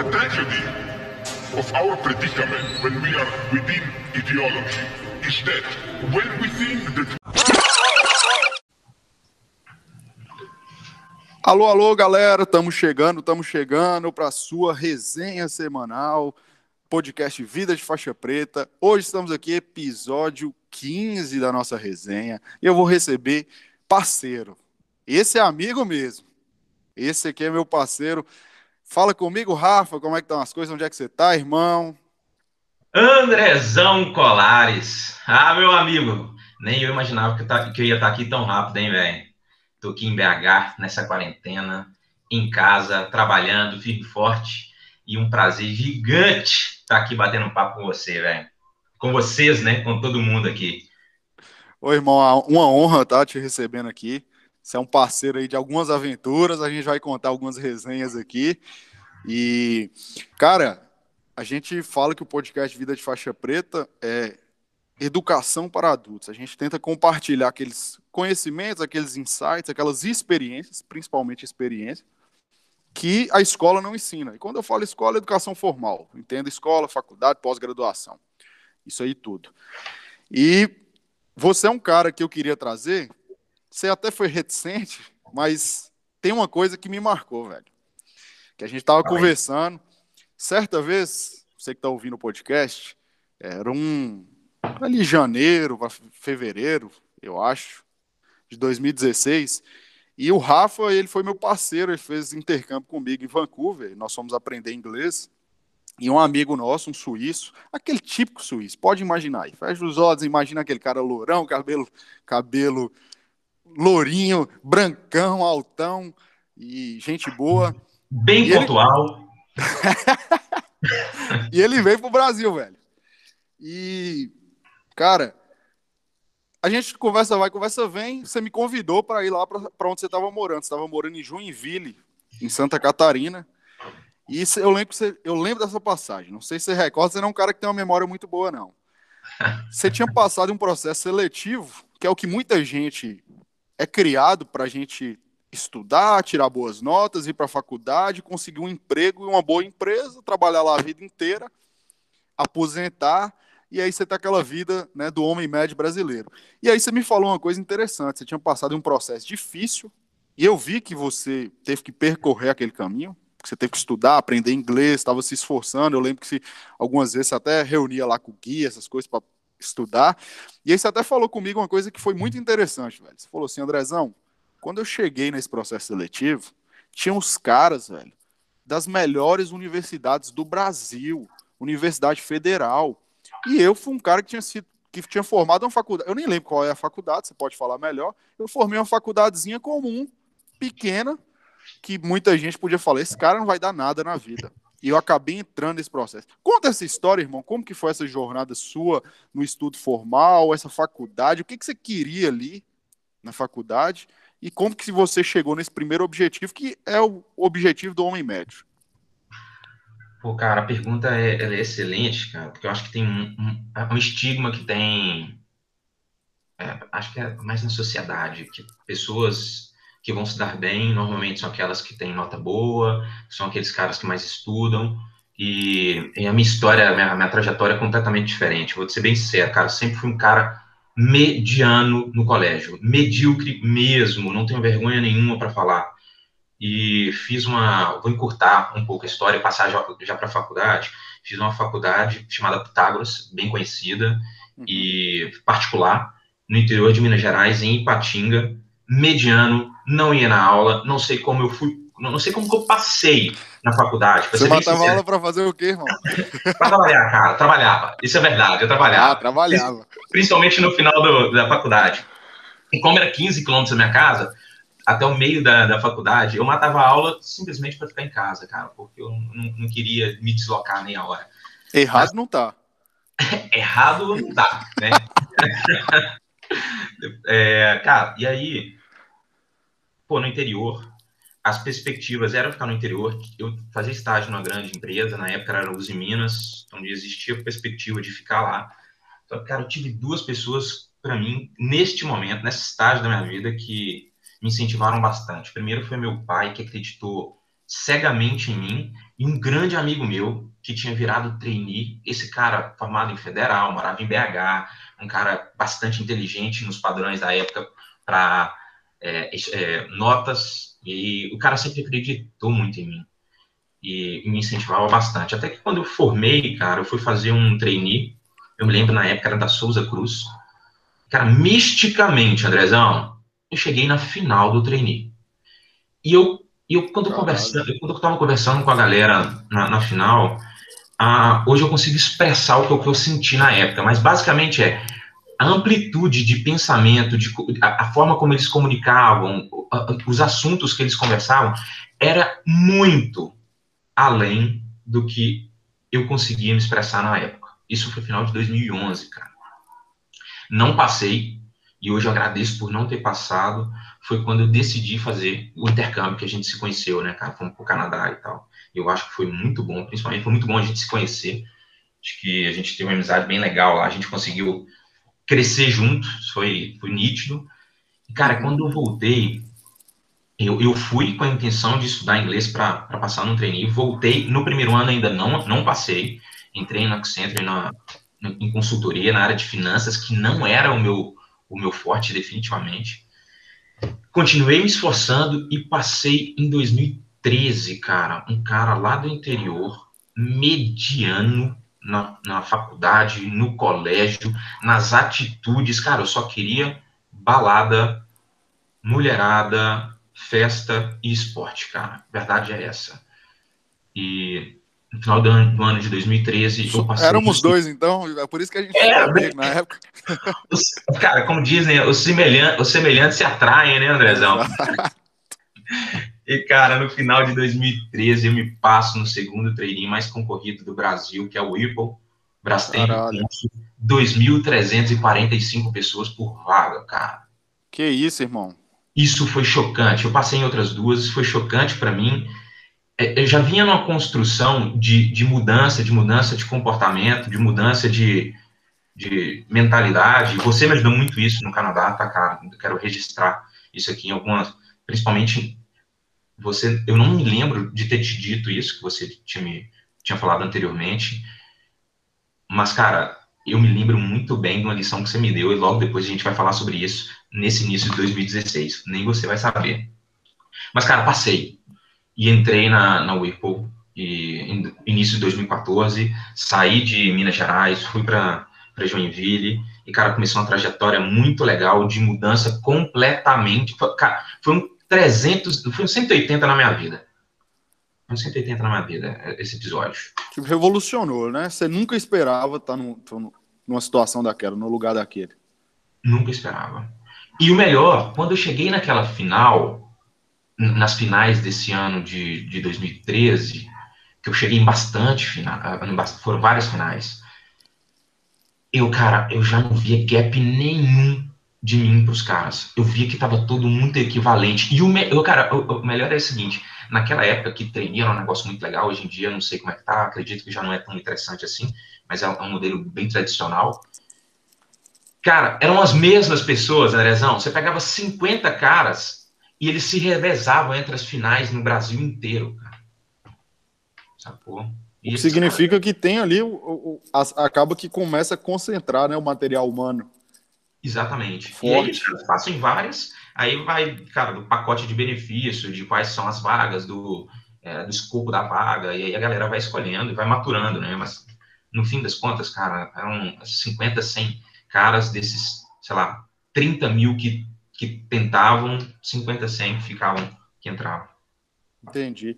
The tragedy of our predicament when we are within ideology is that when we think that Alô, alô, galera, estamos chegando, estamos chegando para a sua resenha semanal, podcast Vida de Faixa Preta. Hoje estamos aqui, episódio 15 da nossa resenha, e eu vou receber parceiro. Esse é amigo mesmo. Esse aqui é meu parceiro. Fala comigo, Rafa, como é que estão as coisas? Onde é que você está, irmão? Andrezão Colares. Ah, meu amigo, nem eu imaginava que, tá, que eu ia estar aqui tão rápido, hein, velho? Tô aqui em BH, nessa quarentena, em casa, trabalhando, firme forte. E um prazer gigante estar aqui batendo um papo com você, velho. Com vocês, né? Com todo mundo aqui. Oi, irmão, uma honra estar te recebendo aqui. Você é um parceiro aí de algumas aventuras, a gente vai contar algumas resenhas aqui. E, cara, a gente fala que o podcast Vida de Faixa Preta é educação para adultos. A gente tenta compartilhar aqueles conhecimentos, aqueles insights, aquelas experiências, principalmente experiências, que a escola não ensina. E quando eu falo escola, é educação formal. Entendo escola, faculdade, pós-graduação. Isso aí tudo. E você é um cara que eu queria trazer. Você até foi reticente, mas tem uma coisa que me marcou, velho. Que a gente estava conversando. Certa vez, você que está ouvindo o podcast, era um, ali janeiro, fevereiro, eu acho, de 2016. E o Rafa, ele foi meu parceiro, ele fez intercâmbio comigo em Vancouver, nós fomos aprender inglês. E um amigo nosso, um suíço, aquele típico suíço, pode imaginar aí, fecha os olhos, imagina aquele cara lourão, cabelo, cabelo lourinho, brancão, altão e gente boa. Bem e pontual. Ele... e ele veio pro Brasil, velho. E Cara, a gente conversa vai, conversa vem. Você me convidou para ir lá para onde você estava morando. Você estava morando em Joinville, em Santa Catarina. E isso, eu lembro, você, eu lembro dessa passagem. Não sei se você recorda, você não é um cara que tem uma memória muito boa, não. Você tinha passado um processo seletivo, que é o que muita gente é criado para a gente estudar, tirar boas notas, ir para a faculdade, conseguir um emprego em uma boa empresa, trabalhar lá a vida inteira, aposentar e aí você tá aquela vida né, do homem médio brasileiro. E aí você me falou uma coisa interessante, você tinha passado um processo difícil, e eu vi que você teve que percorrer aquele caminho, você teve que estudar, aprender inglês, estava se esforçando, eu lembro que se, algumas vezes você até reunia lá com o guia, essas coisas para estudar, e aí você até falou comigo uma coisa que foi muito interessante, velho. Você falou assim, Andrezão, quando eu cheguei nesse processo seletivo, tinha uns caras, velho, das melhores universidades do Brasil, Universidade Federal, e eu fui um cara que tinha sido que tinha formado uma faculdade. Eu nem lembro qual é a faculdade, você pode falar melhor. Eu formei uma faculdadezinha comum, pequena, que muita gente podia falar: esse cara não vai dar nada na vida. E eu acabei entrando nesse processo. Conta essa história, irmão. Como que foi essa jornada sua no estudo formal, essa faculdade? O que, que você queria ali na faculdade? E como que você chegou nesse primeiro objetivo, que é o objetivo do homem médio? Pô, cara, a pergunta é, é excelente, cara, porque eu acho que tem um, um, é um estigma que tem, é, acho que é mais na sociedade, que pessoas que vão se dar bem normalmente são aquelas que têm nota boa, são aqueles caras que mais estudam, e, e a minha história, a minha, a minha trajetória é completamente diferente. Vou ser bem sincero, cara, sempre fui um cara mediano no colégio, medíocre mesmo, não tenho vergonha nenhuma para falar e fiz uma. Vou encurtar um pouco a história, passar já, já para a faculdade. Fiz uma faculdade chamada Pitágoras, bem conhecida uhum. e particular, no interior de Minas Gerais, em Ipatinga, mediano, não ia na aula, não sei como eu fui, não sei como que eu passei na faculdade. Você matava aula para fazer o quê, irmão? para trabalhar, cara, trabalhava. Isso é verdade, eu trabalhava. Ah, trabalhava. Principalmente no final do, da faculdade. E como era 15 quilômetros da minha casa, até o meio da, da faculdade, eu matava a aula simplesmente para ficar em casa, cara, porque eu não, não, queria me deslocar nem a hora. Errado Mas, não tá. errado não tá, né? é, cara, e aí, pô, no interior, as perspectivas eram ficar no interior. Eu fazia estágio numa grande empresa, na época era Uzi Minas, onde existia a perspectiva de ficar lá. Então, cara, eu tive duas pessoas, para mim, neste momento, nesse estágio da minha vida, que me incentivaram bastante. Primeiro foi meu pai, que acreditou cegamente em mim, e um grande amigo meu que tinha virado trainee, esse cara formado em federal, morava em BH, um cara bastante inteligente nos padrões da época para é, é, notas, e o cara sempre acreditou muito em mim e, me incentivava bastante. Até que quando eu formei, cara, eu fui fazer um trainee, eu me lembro na época era da Souza Cruz, cara, misticamente, Andrezão, eu cheguei na final do trainee. E eu, eu quando, eu conversando, quando eu estava conversando com a galera na, na final, ah, hoje eu consigo expressar o que, eu, que eu senti na época, mas basicamente é a amplitude de pensamento, de, a, a forma como eles comunicavam, os assuntos que eles conversavam, era muito além do que eu conseguia me expressar na época. Isso foi final de 2011, cara. Não passei, e hoje eu agradeço por não ter passado. Foi quando eu decidi fazer o intercâmbio que a gente se conheceu, né, cara? Fomos pro Canadá e tal. Eu acho que foi muito bom, principalmente foi muito bom a gente se conhecer. Acho que a gente teve uma amizade bem legal lá. A gente conseguiu crescer juntos, foi, foi nítido. E, cara, quando eu voltei, eu, eu fui com a intenção de estudar inglês para passar no treininho. Voltei, no primeiro ano ainda não, não passei. Entrei no Accenture na, em consultoria, na área de finanças, que não era o meu, o meu forte, definitivamente. Continuei me esforçando e passei em 2013, cara. Um cara lá do interior, mediano, na, na faculdade, no colégio, nas atitudes. Cara, eu só queria balada, mulherada, festa e esporte, cara. A verdade é essa. E no final do ano, do ano de 2013, eu passei. Éramos dois, então, é por isso que a gente é, na época. Os, cara, como dizem, os semelhantes, os semelhantes se atraem, né, Andrezão? E, cara, no final de 2013, eu me passo no segundo treininho mais concorrido do Brasil, que é o Whipple. Brastemp, 2.345 pessoas por vaga, cara. Que isso, irmão? Isso foi chocante. Eu passei em outras duas, foi chocante para mim. É, eu já vinha numa construção de, de mudança, de mudança de comportamento, de mudança de, de mentalidade. Você me ajudou muito isso no Canadá, tá, cara? Eu quero registrar isso aqui em algumas, principalmente você, eu não me lembro de ter te dito isso, que você tinha, me, tinha falado anteriormente, mas, cara, eu me lembro muito bem de uma lição que você me deu, e logo depois a gente vai falar sobre isso, nesse início de 2016. Nem você vai saber. Mas, cara, passei. E entrei na, na Whirlpool, e, início de 2014, saí de Minas Gerais, fui para Joinville, e, cara, começou uma trajetória muito legal de mudança completamente. Cara, foi um 300, foi um 180 na minha vida. Foi um 180 na minha vida, esse episódio. Tipo, revolucionou, né? Você nunca esperava estar no, numa situação daquela, no lugar daquele. Nunca esperava. E o melhor, quando eu cheguei naquela final, nas finais desse ano de, de 2013, que eu cheguei em bastante final, foram várias finais, eu, cara, eu já não via gap nenhum de mim para os caras. Eu via que estava tudo muito equivalente. E o, eu, cara, o, o, melhor é o seguinte: naquela época que treininho era um negócio muito legal, hoje em dia não sei como é que tá, acredito que já não é tão interessante assim, mas é um, é um modelo bem tradicional. Cara, eram as mesmas pessoas, Andrezão. Você pegava 50 caras e eles se revezavam entre as finais no Brasil inteiro, cara. Sacou? O que significa cara... que tem ali, o, o, a, acaba que começa a concentrar né, o material humano. Exatamente. Forte. E aí eles passam em várias, aí vai, cara, do pacote de benefício, de quais são as vagas, do, é, do escopo da vaga, e aí a galera vai escolhendo e vai maturando, né? Mas no fim das contas, cara, eram 50, 100 caras desses, sei lá, 30 mil que, que tentavam, 50, 100 ficavam, que entravam. Entendi.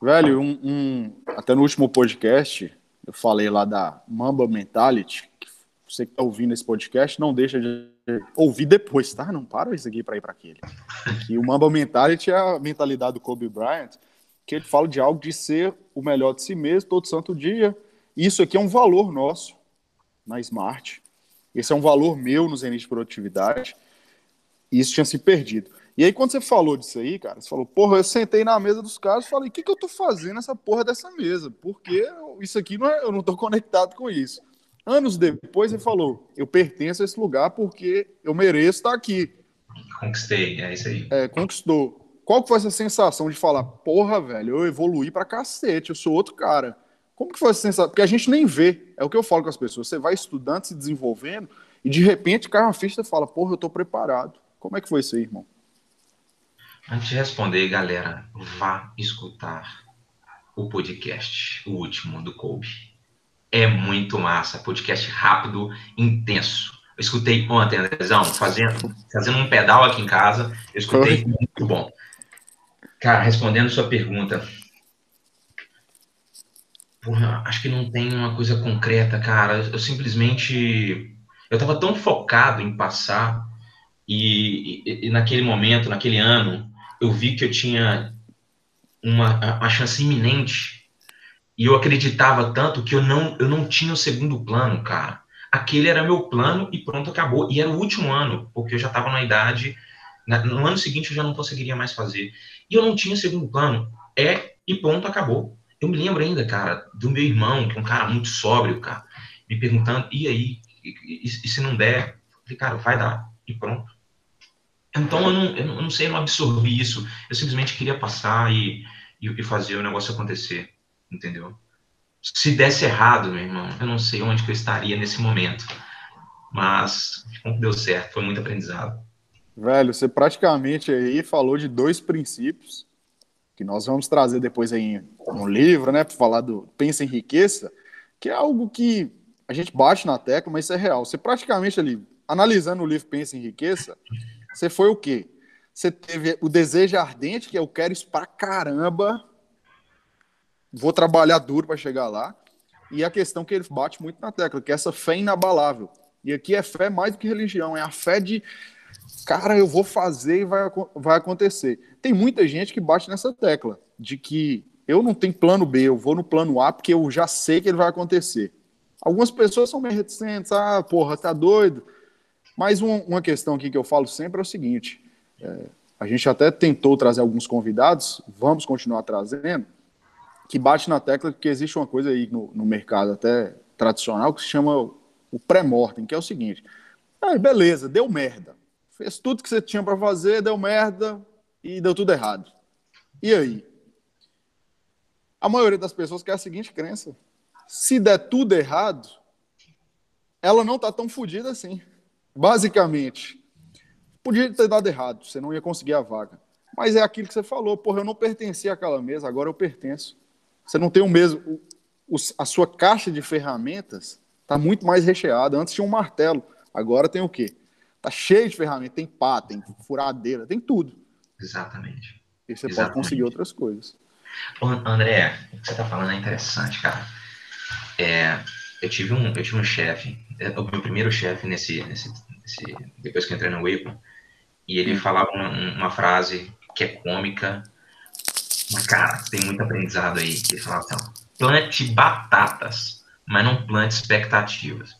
Velho, um, um, até no último podcast, eu falei lá da Mamba Mentality, você que está ouvindo esse podcast, não deixa de ouvir depois, tá? Não para isso aqui para ir para aquele. Que o Mamba Mentality é a mentalidade do Kobe Bryant, que ele fala de algo de ser o melhor de si mesmo todo santo dia. Isso aqui é um valor nosso na Smart. Esse é um valor meu no Zenit de Produtividade. E isso tinha se perdido. E aí, quando você falou disso aí, cara, você falou, porra, eu sentei na mesa dos caras e falei, o que, que eu tô fazendo nessa porra dessa mesa? Porque isso aqui não é, eu não tô conectado com isso. Anos depois, ele falou: Eu pertenço a esse lugar porque eu mereço estar aqui. Conquistei, é isso aí. É, conquistou. qual que foi essa sensação de falar, porra, velho, eu evoluí pra cacete, eu sou outro cara. Como que foi essa sensação? Porque a gente nem vê, é o que eu falo com as pessoas, você vai estudando, se desenvolvendo, e de repente cai uma ficha e fala, porra, eu tô preparado. Como é que foi isso aí, irmão? Antes de responder, galera, vá escutar o podcast, o último do Kobe. É muito massa, podcast rápido, intenso. Eu escutei ontem, Andrezão, fazendo, fazendo um pedal aqui em casa, eu escutei muito bom. Cara, respondendo sua pergunta, porra, acho que não tem uma coisa concreta, cara. Eu simplesmente, eu tava tão focado em passar e, e, e naquele momento, naquele ano, eu vi que eu tinha uma, uma chance iminente e eu acreditava tanto que eu não, eu não tinha o segundo plano, cara. Aquele era meu plano e pronto, acabou. E era o último ano, porque eu já estava na idade. Na, no ano seguinte eu já não conseguiria mais fazer. E eu não tinha segundo plano. É e pronto, acabou. Eu me lembro ainda, cara, do meu irmão, que é um cara muito sóbrio, cara, me perguntando: e aí? E, e, e se não der? Falei, cara, vai dar. E pronto. Então eu não, eu não sei, eu não absorvi isso. Eu simplesmente queria passar e, e, e fazer o negócio acontecer, entendeu? Se desse errado, meu irmão, eu não sei onde que eu estaria nesse momento. Mas como deu certo, foi muito aprendizado. Velho, você praticamente aí falou de dois princípios que nós vamos trazer depois aí no livro, né, para falar do Pensa em Riqueza, que é algo que a gente bate na tecla, mas isso é real. Você praticamente ali, analisando o livro Pensa em Riqueza, você foi o quê? Você teve o desejo ardente, que eu quero isso pra caramba, vou trabalhar duro para chegar lá. E a questão que ele bate muito na tecla, que é essa fé inabalável. E aqui é fé mais do que religião, é a fé de, cara, eu vou fazer e vai, vai acontecer. Tem muita gente que bate nessa tecla, de que eu não tenho plano B, eu vou no plano A porque eu já sei que ele vai acontecer. Algumas pessoas são meio reticentes, ah, porra, tá doido. Mas um, uma questão aqui que eu falo sempre é o seguinte: é, a gente até tentou trazer alguns convidados, vamos continuar trazendo, que bate na tecla que existe uma coisa aí no, no mercado até tradicional que se chama o pré-mortem, que é o seguinte: ah, beleza, deu merda. Fez tudo que você tinha para fazer, deu merda e deu tudo errado. E aí? A maioria das pessoas quer a seguinte crença: se der tudo errado, ela não tá tão fodida assim. Basicamente, podia ter dado errado, você não ia conseguir a vaga. Mas é aquilo que você falou, porra, eu não pertencia àquela mesa, agora eu pertenço. Você não tem o mesmo. O, a sua caixa de ferramentas está muito mais recheada. Antes tinha um martelo, agora tem o quê? Tá cheio de ferramentas, tem pá, tem furadeira, tem tudo. Exatamente. E você Exatamente. pode conseguir outras coisas. Ô, André, o que você tá falando é interessante, cara. É, eu tive um, eu tive um chefe, é, o meu primeiro chefe nesse, nesse, nesse, depois que eu entrei no Waypoint, e ele falava uma, uma, frase que é cômica, mas cara, tem muito aprendizado aí. Ele falava assim, plante batatas, mas não plante expectativas.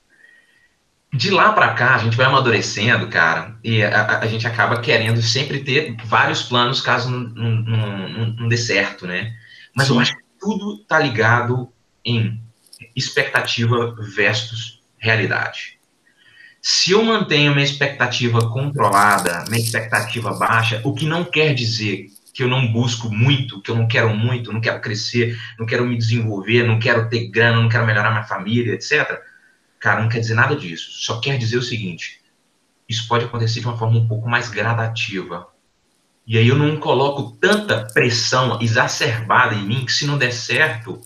De lá para cá, a gente vai amadurecendo, cara, e a, a, gente acaba querendo sempre ter vários planos caso não, não, não, não dê certo, né? Mas Sim. eu acho que tudo tá ligado em expectativa versus realidade. Se eu mantenho minha expectativa controlada, minha expectativa baixa, o que não quer dizer que eu não busco muito, que eu não quero muito, não quero crescer, não quero me desenvolver, não quero ter grana, não quero melhorar minha família, etc. Cara, não quer dizer nada disso. Só quer dizer o seguinte: isso pode acontecer de uma forma um pouco mais gradativa. E aí eu não coloco tanta pressão exacerbada em mim que se não der certo,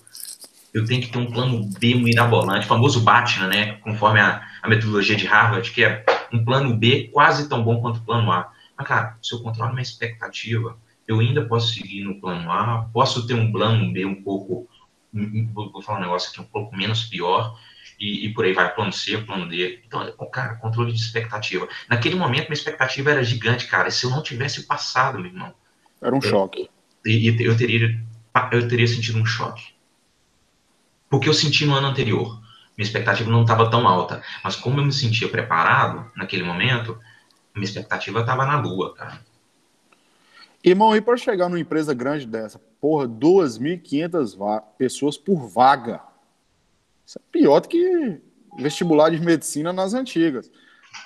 eu tenho que ter um plano B mirabolante, famoso BATNA, né? Conforme a, a, metodologia de Harvard, que é um plano B quase tão bom quanto o plano A. Mas, cara, se eu controlo minha expectativa, eu ainda posso seguir no plano A, posso ter um plano B um pouco, vou falar um negócio aqui, um pouco menos pior, e, e, por aí vai, plano C, plano D. Então, cara, controle de expectativa. Naquele momento, minha expectativa era gigante, cara. Se eu não tivesse passado, meu irmão. Era um eu, choque. E eu, eu, teria, eu teria sentido um choque porque eu senti no ano anterior. Minha expectativa não estava tão alta. Mas como eu me sentia preparado naquele momento, minha expectativa estava na lua, cara. Irmão, e para chegar numa empresa grande dessa, porra, 2.500 pessoas por vaga. Isso é pior do que vestibular de medicina nas antigas.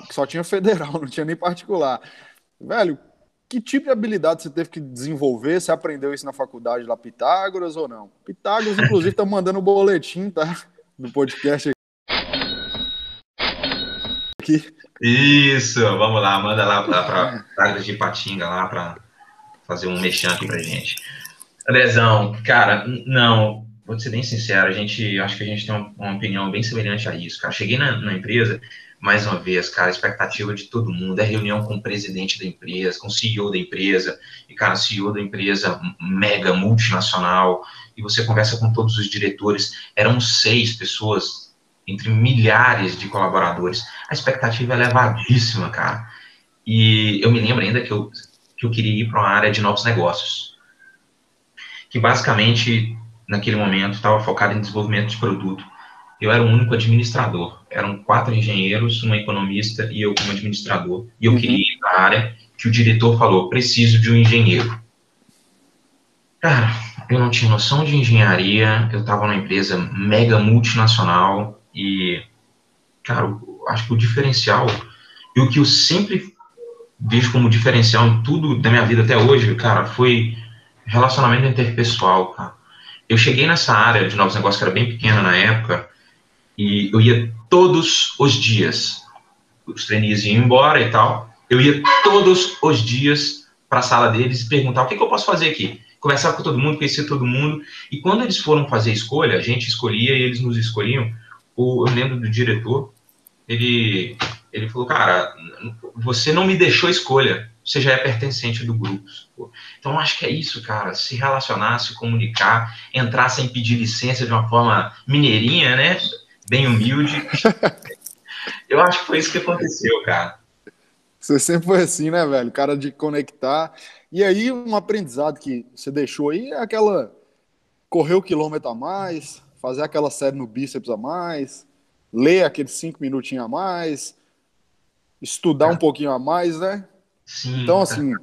Que só tinha federal, não tinha nem particular. Velho, que tipo de habilidade você teve que desenvolver? Você aprendeu isso na faculdade lá, Pitágoras ou não? Pitágoras, inclusive, tá mandando o boletim, tá? Do podcast aqui. Isso, vamos lá, manda lá para Pitágoras de Patinga lá para fazer um mexão aqui pra gente. Lesão, cara, não, vou ser bem sincero, a gente, acho que a gente tem uma, uma opinião bem semelhante a isso, cara. Cheguei na, na empresa, mais uma vez, cara, expectativa de todo mundo, é reunião com o presidente da empresa, com o CEO da empresa, e, cara, CEO da empresa mega multinacional, e você conversa com todos os diretores, eram seis pessoas, entre milhares de colaboradores, a expectativa é elevadíssima, cara, e eu me lembro ainda que eu, que eu queria ir para uma área de novos negócios, que basicamente, naquele momento, estava focado em desenvolvimento de produto, eu era o único administrador. Eram quatro engenheiros, uma economista e eu como administrador. E eu uhum. queria ir para a área que o diretor falou: preciso de um engenheiro. Cara, eu não tinha noção de engenharia, eu estava numa empresa mega multinacional e, cara, acho que o diferencial e o que eu sempre vejo como diferencial em tudo da minha vida até hoje, cara, foi relacionamento interpessoal, cara. Eu cheguei nessa área de novos negócios que era bem pequena na época e eu ia todos os dias. Os trainees iam embora e tal. Eu ia todos os dias para a sala deles e perguntar o que, que, eu posso fazer aqui. Conversar com todo mundo, conhecer todo mundo. E quando eles foram fazer escolha, a gente escolhia e eles nos escolhiam. O, eu lembro do diretor, ele, ele falou, cara, você não me deixou escolha, você já é pertencente do grupo. Então, acho que é isso, cara, se relacionar, se comunicar, entrar sem pedir licença de uma forma mineirinha, né? bem humilde. Eu acho que foi isso que aconteceu, cara. Você sempre foi assim, né, velho? Cara de conectar. E aí, um aprendizado que você deixou aí é aquela. Correr o quilômetro a mais, fazer aquela série no bíceps a mais, ler aqueles cinco minutinhos a mais, estudar um pouquinho a mais, né? Sim. Então, assim,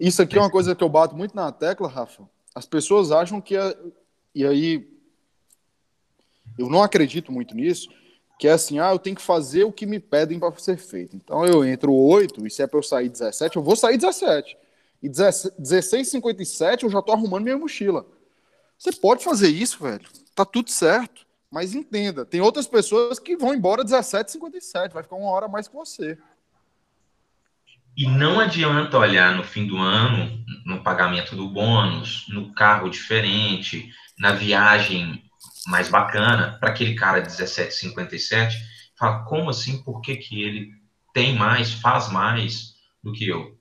isso aqui é uma coisa que eu bato muito na tecla, Rafa. As pessoas acham que. A... E aí, eu não acredito muito nisso, que é assim, ah, eu tenho que fazer o que me pedem para ser feito. Então eu entro 8, e se é para eu sair 17, eu vou sair 17. E 16,57 eu já tô arrumando minha mochila. Você pode fazer isso, velho. Tá tudo certo. Mas entenda, tem outras pessoas que vão embora 17,57, vai ficar uma hora mais que você. E não adianta olhar no fim do ano, no pagamento do bônus, no carro diferente, na viagem mais bacana para aquele cara 17,57, fala, como assim? Por que, que ele tem mais, faz mais do que eu?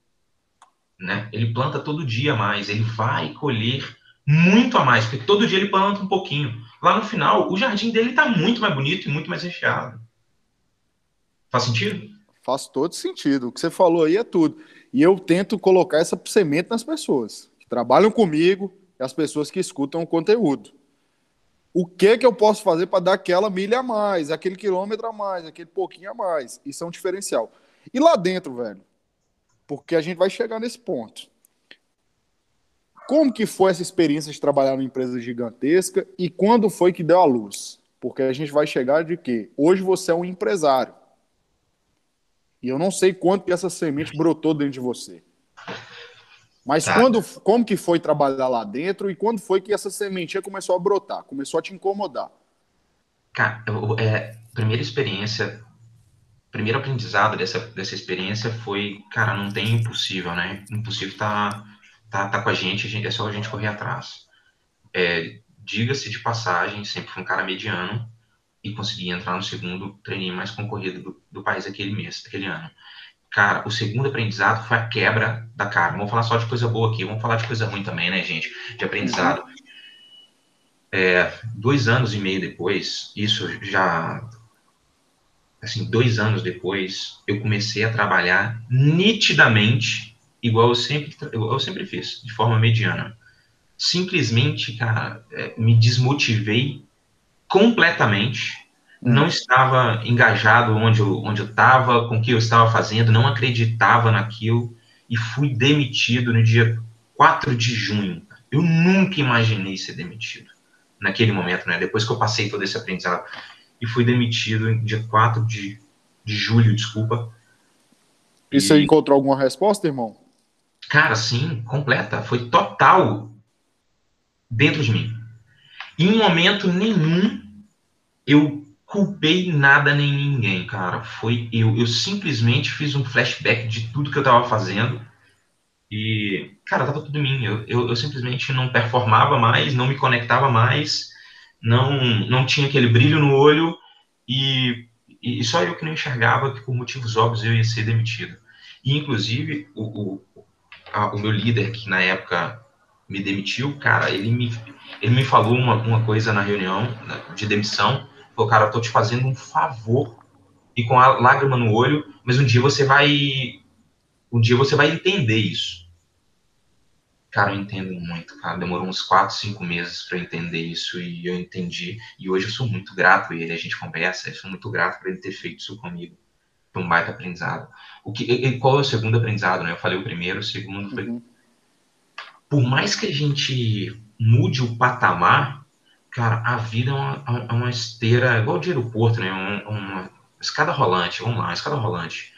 Né? Ele planta todo dia mais, ele vai colher muito a mais, porque todo dia ele planta um pouquinho. Lá no final, o jardim dele está muito mais bonito e muito mais recheado. Faz sentido? Faz todo sentido. O que você falou aí é tudo. E eu tento colocar essa semente nas pessoas que trabalham comigo e as pessoas que escutam o conteúdo o que que eu posso fazer para dar aquela milha a mais, aquele quilômetro a mais, aquele pouquinho a mais. Isso é um diferencial. E lá dentro, velho, porque a gente vai chegar nesse ponto. Como que foi essa experiência de trabalhar numa empresa gigantesca e quando foi que deu a luz? Porque a gente vai chegar de que hoje você é um empresário. E eu não sei quanto que essa semente brotou dentro de você. Mas tá. quando, como que foi trabalhar lá dentro e quando foi que essa sementinha começou a brotar, começou a te incomodar? Cara, eu, é, primeira experiência, primeiro aprendizado dessa, dessa experiência foi, cara, não tem impossível, né? Impossível tá, tá, tá com a gente, a gente, é só a gente correr atrás. É, Diga-se de passagem, sempre fui um cara mediano e consegui entrar no segundo treininho mais concorrido do, do país aquele mês, aquele ano. Cara, o segundo aprendizado foi a quebra da cara. Vamos falar só de coisa boa aqui, vamos falar de coisa ruim também, né, gente? De aprendizado. É, dois anos e meio depois, isso já. Assim, dois anos depois, eu comecei a trabalhar nitidamente igual eu sempre, igual eu sempre fiz, de forma mediana. Simplesmente, cara, é, me desmotivei completamente não estava engajado onde eu onde eu estava, com o que eu estava fazendo, não acreditava naquilo e fui demitido no dia 4 de junho. Eu nunca imaginei ser demitido naquele momento, né? Depois que eu passei todo esse aprendizado e fui demitido no dia 4 de, de julho, desculpa. E, e você encontrou alguma resposta, irmão? Cara, sim, completa. Foi total dentro de mim. Em momento nenhum eu culpei nada nem ninguém, cara. Foi eu. Eu simplesmente fiz um flashback de tudo que eu tava fazendo. E, cara, tava tudo em mim. Eu, eu, eu simplesmente não performava mais, não me conectava mais, não, não tinha aquele brilho no olho e, e só eu que não enxergava que por motivos óbvios eu ia ser demitido. E, inclusive, o, o, a, o meu líder, que na época me demitiu, cara, ele me, ele me falou uma, uma coisa na reunião né, de demissão falou, cara, eu tô te fazendo um favor e com a lágrima no olho, mas um dia você vai. Um dia você vai entender isso. Cara, eu entendo muito, cara. Demorou uns 4, 5 meses para entender isso e eu entendi. E hoje eu sou muito grato a ele. A gente conversa, eu sou muito grato por ele ter feito isso comigo. Foi um baita aprendizado. O que, qual é o segundo aprendizado, né? Eu falei o primeiro, o segundo foi. Uhum. Por mais que a gente mude o patamar, Cara, a vida é uma, é uma esteira, igual de aeroporto, né? Uma, uma escada rolante, vamos lá, escada rolante.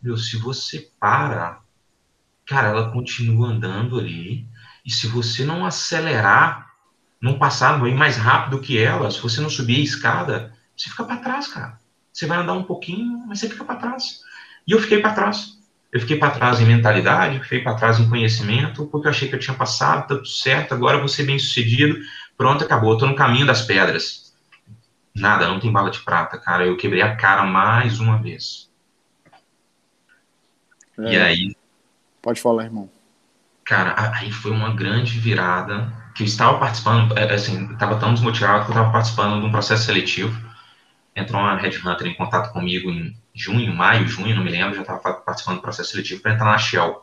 Meu, se você para, cara, ela continua andando ali. E se você não acelerar, não passar, não ir mais rápido que ela, se você não subir a escada, você fica para trás, cara. Você vai andar um pouquinho, mas você fica para trás. E eu fiquei para trás. Eu fiquei para trás em mentalidade, fiquei para trás em conhecimento, porque eu achei que eu tinha passado, tá tudo certo, agora vou ser bem sucedido, Pronto, acabou. Tô no caminho das pedras. Nada, não tem bala de prata, cara. Eu quebrei a cara mais uma vez. É, e aí. Pode falar, irmão. Cara, aí foi uma grande virada. Que eu estava participando, é, assim, estava tão desmotivado que eu estava participando de um processo seletivo. Entrou uma Headhunter em contato comigo em junho, maio, junho, não me lembro, já estava participando do processo seletivo para entrar na Shell.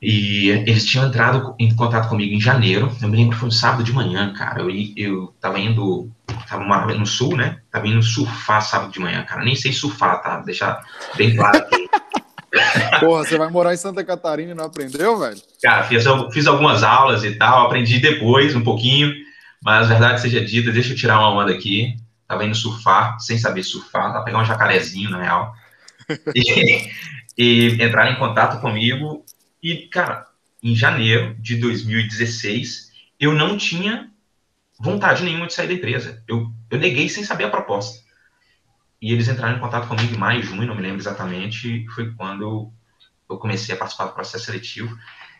E eles tinham entrado em contato comigo em janeiro. Eu me lembro que foi um sábado de manhã, cara. Eu, eu tava indo. Tava no sul, né? Tava indo surfar sábado de manhã, cara. Nem sei surfar, tá? Deixar bem claro aqui. Porra, você vai morar em Santa Catarina e não aprendeu, velho? Cara, fiz, fiz algumas aulas e tal, aprendi depois um pouquinho, mas verdade seja dita, deixa eu tirar uma onda aqui. Tava indo surfar, sem saber surfar, tava pegar um jacarezinho, na real. E, e entraram em contato comigo e, cara, em janeiro de 2016, eu não tinha vontade nenhuma de sair da empresa. Eu, eu neguei sem saber a proposta. E eles entraram em contato comigo em maio, junho, não me lembro exatamente, foi quando eu comecei a participar do processo seletivo.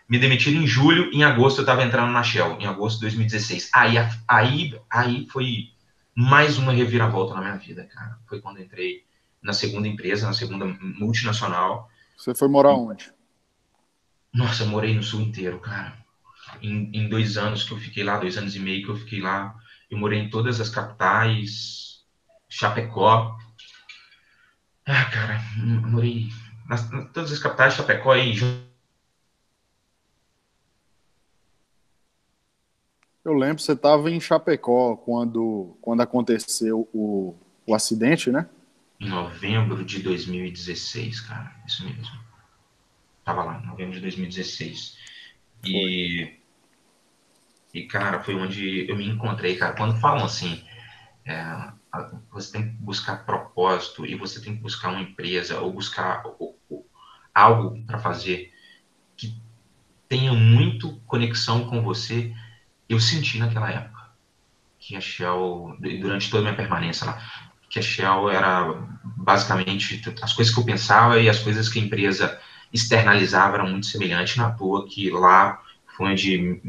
Me demitiram em julho, em agosto eu estava entrando na Shell, em agosto de 2016. Aí, aí, aí foi mais uma reviravolta na minha vida, cara. Foi quando entrei na segunda empresa, na segunda multinacional. Você foi morar onde? Nossa, eu morei no sul inteiro, cara. Em, em, dois anos que eu fiquei lá, dois anos e meio que eu fiquei lá, eu morei em todas as capitais, Chapecó. Ah, cara, eu morei nas, nas todas as capitais, Chapecó e Eu lembro, você estava em Chapecó quando, quando aconteceu o, o acidente, né? Em novembro de 2016, cara. Isso mesmo. Tava lá, novembro de 2016. E, e, cara, foi onde eu me encontrei, cara. Quando falam assim, é, você tem que buscar propósito e você tem que buscar uma empresa ou buscar algo para fazer que tenha muito conexão com você, eu senti naquela época que a Shell, durante toda a minha permanência lá, que a Shell era basicamente as coisas que eu pensava e as coisas que a empresa externalizava era muito semelhante, na toa que lá foi onde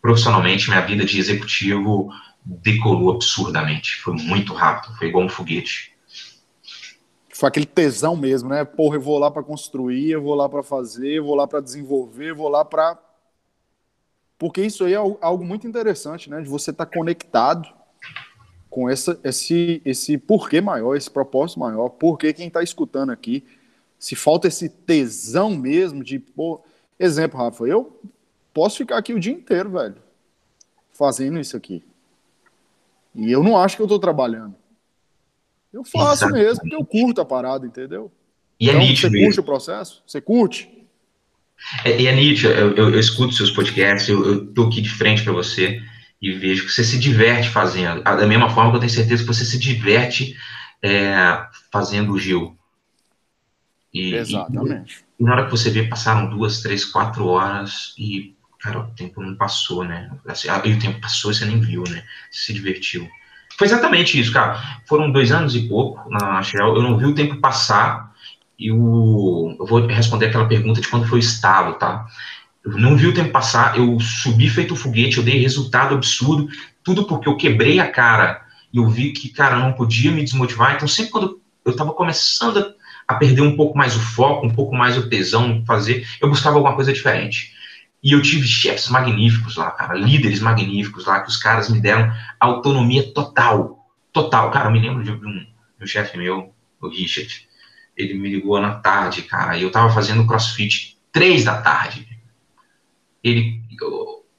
profissionalmente minha vida de executivo decolou absurdamente. Foi muito rápido, foi igual um foguete. Foi aquele tesão mesmo, né? Porra, eu vou lá para construir, eu vou lá para fazer, eu vou lá para desenvolver, eu vou lá para porque isso aí é algo muito interessante, né? De você estar tá conectado com essa, esse, esse porquê maior, esse propósito maior, porque quem está escutando aqui se falta esse tesão mesmo de, pô, exemplo, Rafa, eu posso ficar aqui o dia inteiro, velho, fazendo isso aqui. E eu não acho que eu tô trabalhando. Eu faço Exatamente. mesmo, porque eu curto a parada, entendeu? E é então, é Você curte o processo? Você curte? É, e é nítido, eu, eu, eu, escuto seus podcasts, eu, eu tô aqui de frente para você e vejo que você se diverte fazendo. Da mesma forma que eu tenho certeza que você se diverte é, fazendo o Gil. E, Exatamente. E E na hora que você vê, passaram duas, três, quatro horas e, cara, o tempo não passou, né? Assim, e o tempo passou e você nem viu, né? Você se divertiu. Foi exatamente isso, cara. Foram dois anos e pouco na Shell, eu não vi o tempo passar e o... eu vou responder aquela pergunta de quando foi o estalo, tá? Eu não vi o tempo passar, eu subi feito foguete, eu dei resultado absurdo, tudo porque eu quebrei a cara e eu vi que, cara, não podia me desmotivar. Então, sempre quando eu estava começando a perder um pouco mais o foco, um pouco mais o tesão fazer, eu buscava alguma coisa diferente. E eu tive chefes magníficos lá, cara, líderes magníficos lá, que os caras me deram autonomia total. Total. Cara, eu me lembro de um, de um chefe meu, o Richard. Ele me ligou na tarde, cara, e eu tava fazendo crossfit três da tarde. Ele,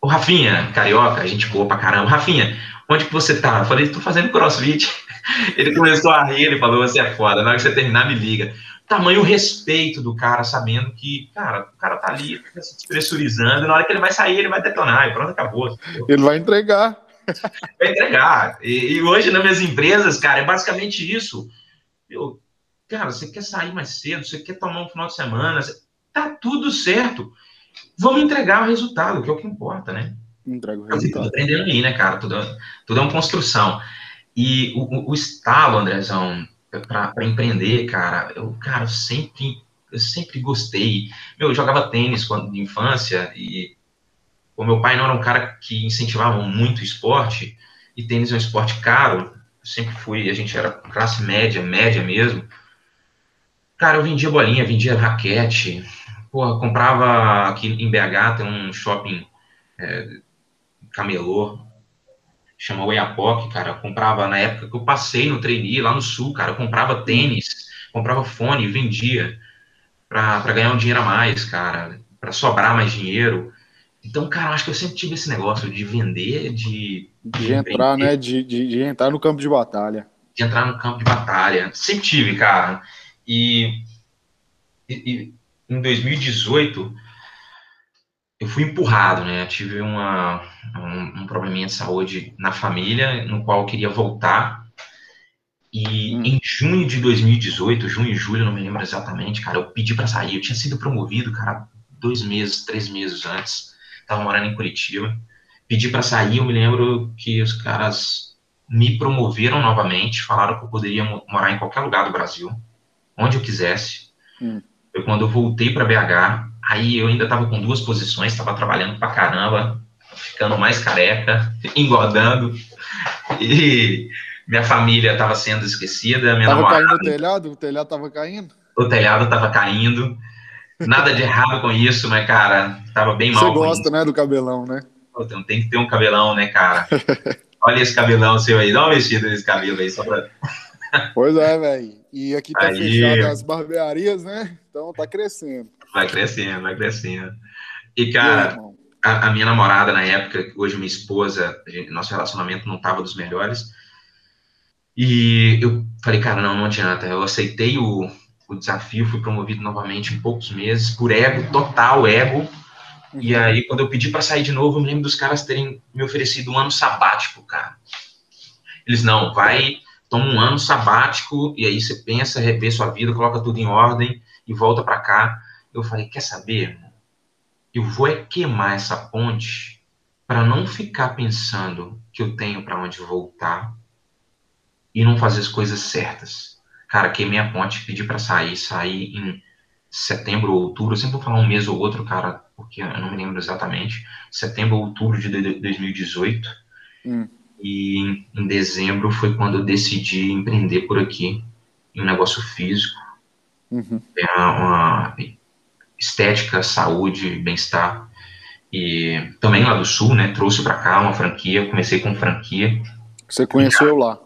o Rafinha, carioca, a gente boa pra caramba. Rafinha, onde que você tá? Eu falei, tô fazendo crossfit. Ele começou a rir, ele falou, você é foda, na hora que você terminar, me liga. Tamanho respeito do cara, sabendo que, cara, o cara tá ali, tá se despressurizando, na hora que ele vai sair, ele vai detonar, e pronto, acabou. Ele vai entregar. Vai entregar. E, e, hoje, nas minhas empresas, cara, é basicamente isso. Eu, cara, você quer sair mais cedo, você quer tomar um final de semana, tá tudo certo. Vamos entregar o resultado, que é o que importa, né? Entrega o resultado. Aprendendo aí, né, cara? Tudo, tudo é uma construção. E o, o estalo, Andrezão, para empreender, cara, eu, cara, eu sempre, eu sempre gostei. Meu, eu jogava tênis quando de infância e o meu pai não era um cara que incentivava muito esporte e tênis é um esporte caro. Eu sempre fui, a gente era classe média, média mesmo. Cara, eu vendia bolinha, vendia raquete, porra, comprava aqui em BH, tem um shopping é, camelô, chama Oiapoque, cara. Eu comprava na época que eu passei no trainee lá no sul, cara. Eu comprava tênis, comprava fone, vendia para ganhar um dinheiro a mais, cara, para sobrar mais dinheiro. Então, cara, acho que eu sempre tive esse negócio de vender, de. De, de entrar, né? De, de, de, entrar no campo de batalha. De entrar no campo de batalha. Sempre tive, cara. E, e, em 2018 eu fui empurrado, né? Eu tive uma, um, um, probleminha de saúde na família, no qual eu queria voltar. E hum. em junho de 2018, junho e julho, não me lembro exatamente, cara, eu pedi para sair. Eu tinha sido promovido, cara, dois meses, três meses antes. Tava morando em Curitiba. Pedi para sair, eu me lembro que os caras me promoveram novamente, falaram que eu poderia morar em qualquer lugar do Brasil, onde eu quisesse. Hum. Foi quando eu voltei para BH, Aí eu ainda estava com duas posições, estava trabalhando pra caramba, ficando mais careca, engordando. E minha família estava sendo esquecida. Minha tava namorada, caindo o telhado? O telhado estava caindo? O telhado estava caindo. Nada de errado com isso, mas, cara, tava bem mal. Você gosta, né, do cabelão, né? Então, tem que ter um cabelão, né, cara? Olha esse cabelão seu aí, dá uma mexida nesse cabelo aí, só pra. Pois é, velho. E aqui tá aí... fechado as barbearias, né? Então tá crescendo. Vai crescendo, vai crescendo. E, cara, a, a, minha namorada na época, hoje minha esposa, nosso relacionamento não estava dos melhores. E eu falei, cara, não, não adianta. Eu aceitei o, o desafio, fui promovido novamente em poucos meses, por ego, total ego. E uhum. aí, quando eu pedi para sair de novo, eu me lembro dos caras terem me oferecido um ano sabático, cara. Eles, não, vai, toma um ano sabático, e aí você pensa, rever sua vida, coloca tudo em ordem e volta para cá eu falei, quer saber? Eu vou é queimar essa ponte para não ficar pensando que eu tenho para onde voltar e não fazer as coisas certas. Cara, queimei a ponte, pedi para sair, saí em setembro ou outubro, eu sempre vou falar um mês ou outro, cara, porque eu não me lembro exatamente, setembro ou outubro de 2018. Hum. E em dezembro foi quando eu decidi empreender por aqui, em um negócio físico. Uhum. É uma, estética, saúde, bem-estar. E também lá do Sul, né? Trouxe para cá uma franquia, comecei com franquia. Você conheceu lá?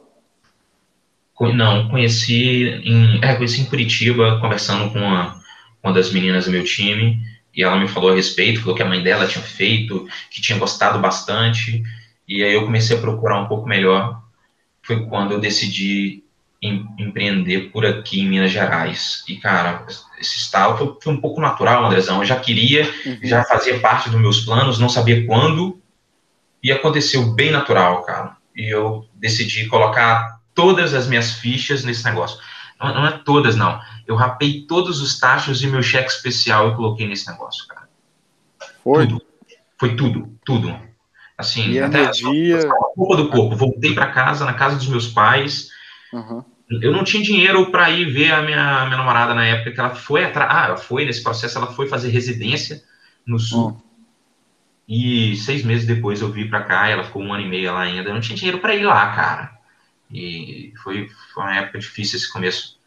Não, conheci em, é, conheci em Curitiba, conversando com uma, uma das meninas do meu time, e ela me falou a respeito, falou que a mãe dela tinha feito, que tinha gostado bastante, e aí eu comecei a procurar um pouco melhor. Foi quando eu decidi em, empreender por aqui em Minas Gerais. E, cara, esse estalo foi, foi um pouco natural, Andrezão. Eu já queria, uhum. já fazia parte dos meus planos, não sabia quando, e aconteceu bem natural, cara. E eu decidi colocar todas as minhas fichas nesse negócio. Não, não é todas, não. eu rapei todos os taxos e meu cheque especial eu coloquei nesse negócio, cara. Foi? Tudo. Foi tudo, tudo. Assim, E até energia. a culpa do corpo. Voltei para casa, na casa dos meus pais. Aham. Eu não tinha dinheiro para ir ver a minha, minha namorada na época que ela foi atrás. Ah, ela foi nesse processo, ela foi fazer residência no sul. Hum. E seis meses depois eu vi para cá, ela ficou um ano e meio lá ainda. Eu não tinha dinheiro para ir lá, cara. E foi, foi uma época difícil esse começo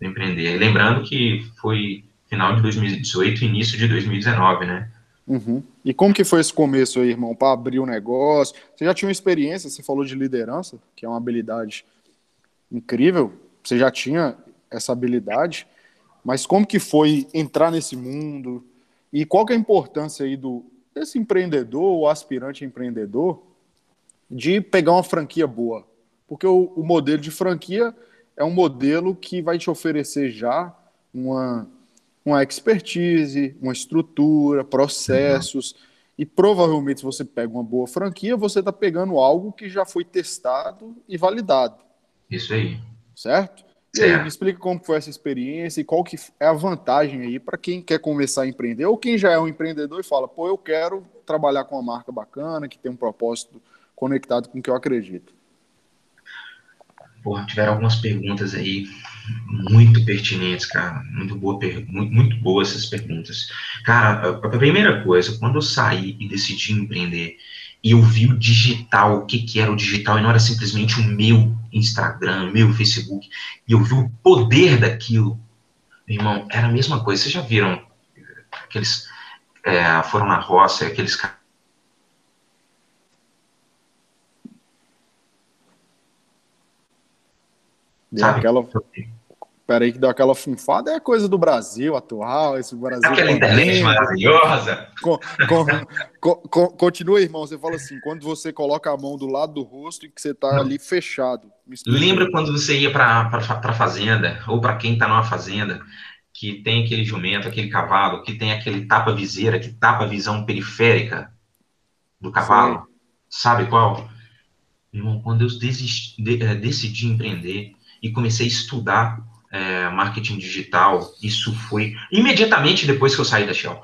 de empreender. E lembrando que foi final de 2018, início de 2019, né? Uhum. E como que foi esse começo aí, irmão, para abrir o negócio? Você já tinha uma experiência, você falou de liderança, que é uma habilidade incrível, você já tinha essa habilidade, mas como que foi entrar nesse mundo? E qual que é a importância aí do desse empreendedor ou aspirante empreendedor de pegar uma franquia boa? Porque o, o modelo de franquia é um modelo que vai te oferecer já uma uma expertise, uma estrutura, processos. E provavelmente, se você pega uma boa franquia, você está pegando algo que já foi testado e validado, Isso aí. certo? E aí, me explica como foi essa experiência e qual que é a vantagem aí para quem quer começar a empreender ou quem já é um empreendedor e fala, pô, eu quero trabalhar com uma marca bacana, que tem um propósito conectado com o que eu acredito. Porra, tiveram algumas perguntas aí muito pertinentes, cara. Muito, boa, muito, muito boas essas perguntas. Cara, a, a primeira coisa, quando eu saí e decidi empreender, e eu vi o digital, o que, que era o digital, e não era simplesmente o meu Instagram, o meu Facebook, e eu vi o poder daquilo, meu irmão, era a mesma coisa. Vocês já viram aqueles. é, foram na roça, aqueles caras. Deu Sabe? aquela, peraí que deu aquela funfada, é coisa do Brasil atual, esse Brasil Aquela internet maravilhosa. Co- co- co- co- continua, irmão. Você fala assim: quando você coloca a mão do lado do rosto e que você tá Não. ali fechado. Lembra quando você ia para a fazenda, ou para quem está numa fazenda, que tem aquele jumento, aquele cavalo, que tem aquele tapa-viseira, que tapa a visão periférica do cavalo? Sabe qual? Irmão, quando eu desisti- de- eh, decidi empreender e comecei a estudar eh, marketing digital, isso foi imediatamente depois que eu saí da Shell.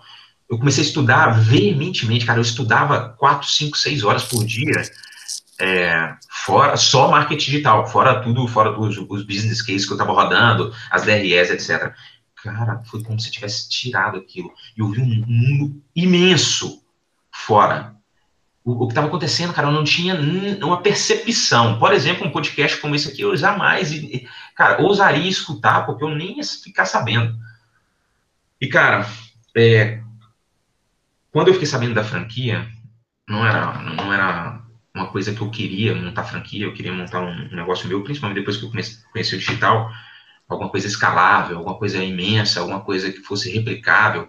Eu comecei a estudar veementemente, cara. Eu estudava 4, 5, 6 horas por dia é, fora só marketing digital, fora tudo, fora os, os business cases que eu estava rodando, as DRS, etc. Cara, foi como se tivesse tirado aquilo. E eu vi um mundo imenso fora. O, o que estava acontecendo, cara, eu não tinha uma percepção. Por exemplo, um podcast como esse aqui, eu jamais, cara, ousaria escutar, porque eu nem ia ficar sabendo. E, cara, é, quando eu fiquei sabendo da franquia, não era, não era uma coisa que eu queria montar franquia, eu queria montar um negócio meu, principalmente depois que eu comecei, conheci o digital, alguma coisa escalável, alguma coisa imensa, alguma coisa que fosse replicável.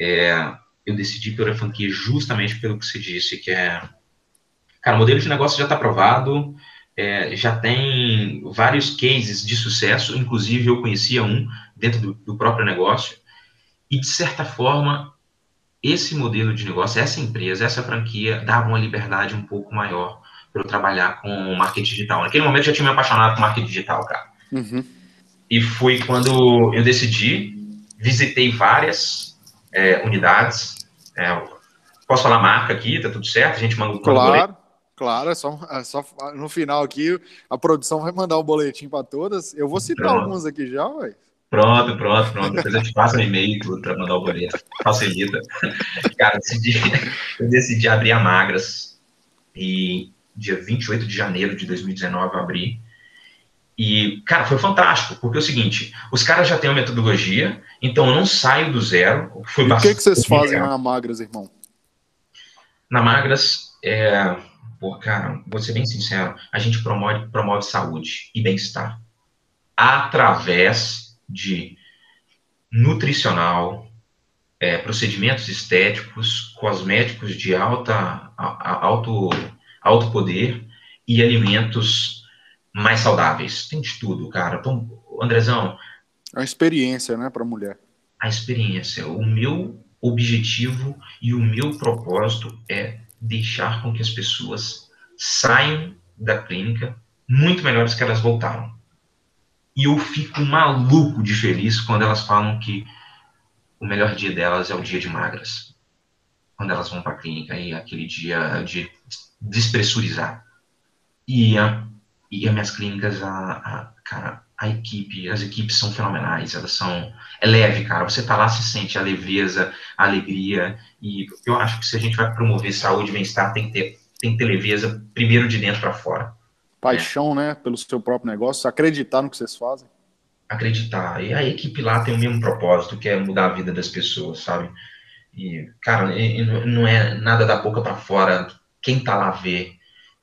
É, eu decidi pela franquia justamente pelo que você disse, que é... Cara, o modelo de negócio já está aprovado, é, já tem vários cases de sucesso, inclusive eu conhecia um dentro do, do próprio negócio, e de certa forma esse modelo de negócio, essa empresa, essa franquia, dava uma liberdade um pouco maior para eu trabalhar com marketing digital. Naquele momento eu já tinha me apaixonado por marketing digital, cara. Uhum. E foi quando eu decidi, visitei várias é, unidades. é, posso falar marca aqui, tá tudo certo? A gente manda um boletim. Claro, claro. É só, é só no final aqui a produção vai mandar o boletim para todas. Eu vou citar Pronto. alguns aqui já, ué. Pronto, pronto, pronto. Depois eu te passo um e-mail para mandar o boleto. Facilita. Cara, eu decidi, eu decidi abrir a Magras. E dia 28 de janeiro de 2019 eu abri. E, cara, foi fantástico, porque é o seguinte, os caras já têm uma metodologia, então eu não saio do zero. Foi E o que, que vocês fazem na Magras, irmão? Na Magras, é, pô, cara, vou ser bem sincero, a gente promove, promove saúde e bem-estar através de nutricional, é, procedimentos estéticos, cosméticos de alta, a- a- alto, alto poder e alimentos mais saudáveis. Tem de tudo, cara. Então, Andrezão, uma experiência, né, para mulher. a experiência. O meu objetivo e o meu propósito é deixar com que as pessoas saiam da clínica muito melhores que elas voltaram. E eu fico maluco de feliz quando elas falam que o melhor dia delas é o dia de magras. Quando elas vão para a clínica e aquele dia é o dia de despressurizar. E, a, e as minhas clínicas, a, a, cara, a equipe, as equipes são fenomenais, elas são. É leve, cara. Você tá lá, se sente a leveza, a alegria. E eu acho que se a gente vai promover saúde e bem-estar, tem que ter, tem que ter leveza primeiro de dentro para fora. Paixão, é. né, pelo seu próprio negócio, acreditar no que vocês fazem. Acreditar. E a equipe lá tem o mesmo propósito, que é mudar a vida das pessoas, sabe? E, cara, não é nada da boca para fora. Quem tá lá vê.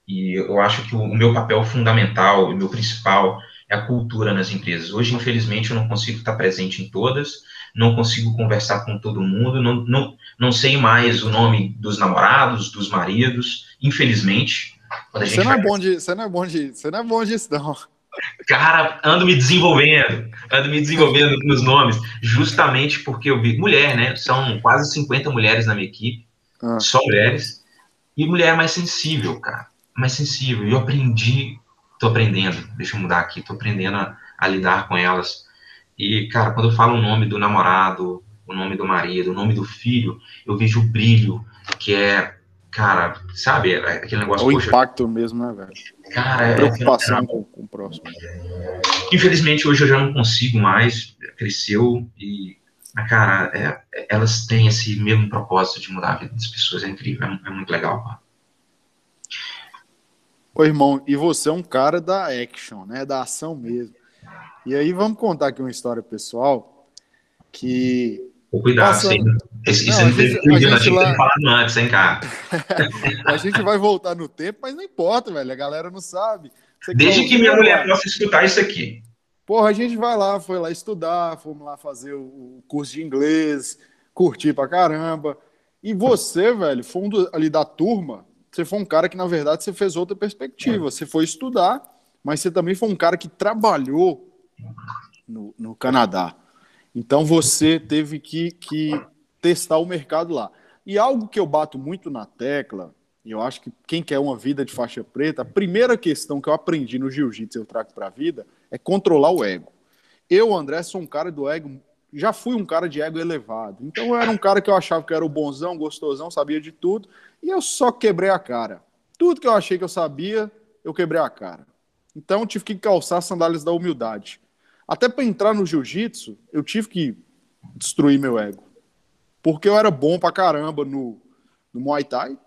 E eu acho que o meu papel fundamental, o meu principal, é a cultura nas empresas. Hoje, infelizmente, eu não consigo estar presente em todas, não consigo conversar com todo mundo, não, não, não sei mais o nome dos namorados, dos maridos, infelizmente. Você não, é bom de, você não é bom de, você não é bom disso, não. Cara, ando me desenvolvendo, ando me desenvolvendo nos nomes, justamente porque eu vi mulher, né? São quase 50 mulheres na minha equipe, ah. só mulheres, e mulher mais sensível, cara, mais sensível. E eu aprendi, tô aprendendo, deixa eu mudar aqui, tô aprendendo a, a lidar com elas. E, cara, quando eu falo o nome do namorado, o nome do marido, o nome do filho, eu vejo o brilho, que é cara, sabe, é aquele negócio. O poxa, impacto mesmo, né, velho? Cara, é, preocupação é, com, com, o próximo. Infelizmente, hoje eu já não consigo mais, cresceu e, cara, é, elas têm esse mesmo propósito de mudar a vida das pessoas, é incrível, é, é muito legal, pô. Ô, irmão, e você é um cara da action, né, da ação mesmo. E aí, vamos contar aqui uma história pessoal que cuidado, Nossa, Esse, não, isso a gente, a gente, a gente lá... falado antes, hein, cara? a gente vai voltar no tempo, mas não importa, velho. A galera não sabe. Você Desde que minha mulher possa escutar isso aqui. Porra, a gente vai lá, foi lá estudar, fomos lá fazer o curso de inglês, curtir pra caramba. E você, velho, fundo ali da turma, você foi um cara que, na verdade, você fez outra perspectiva. Você foi estudar, mas você também foi um cara que trabalhou no, no Canadá. Então você teve que, que testar o mercado lá. E algo que eu bato muito na tecla, e eu acho que quem quer uma vida de faixa preta, a primeira questão que eu aprendi no jiu-jitsu eu trago para a vida é controlar o ego. Eu, André, sou um cara do ego, já fui um cara de ego elevado. Então eu era um cara que eu achava que era o bonzão, gostosão, sabia de tudo, e eu só quebrei a cara. Tudo que eu achei que eu sabia, eu quebrei a cara. Então eu tive que calçar as sandálias da humildade. Até para entrar no jiu-jitsu, eu tive que destruir meu ego. Porque eu era bom pra caramba no, no Muay Thai.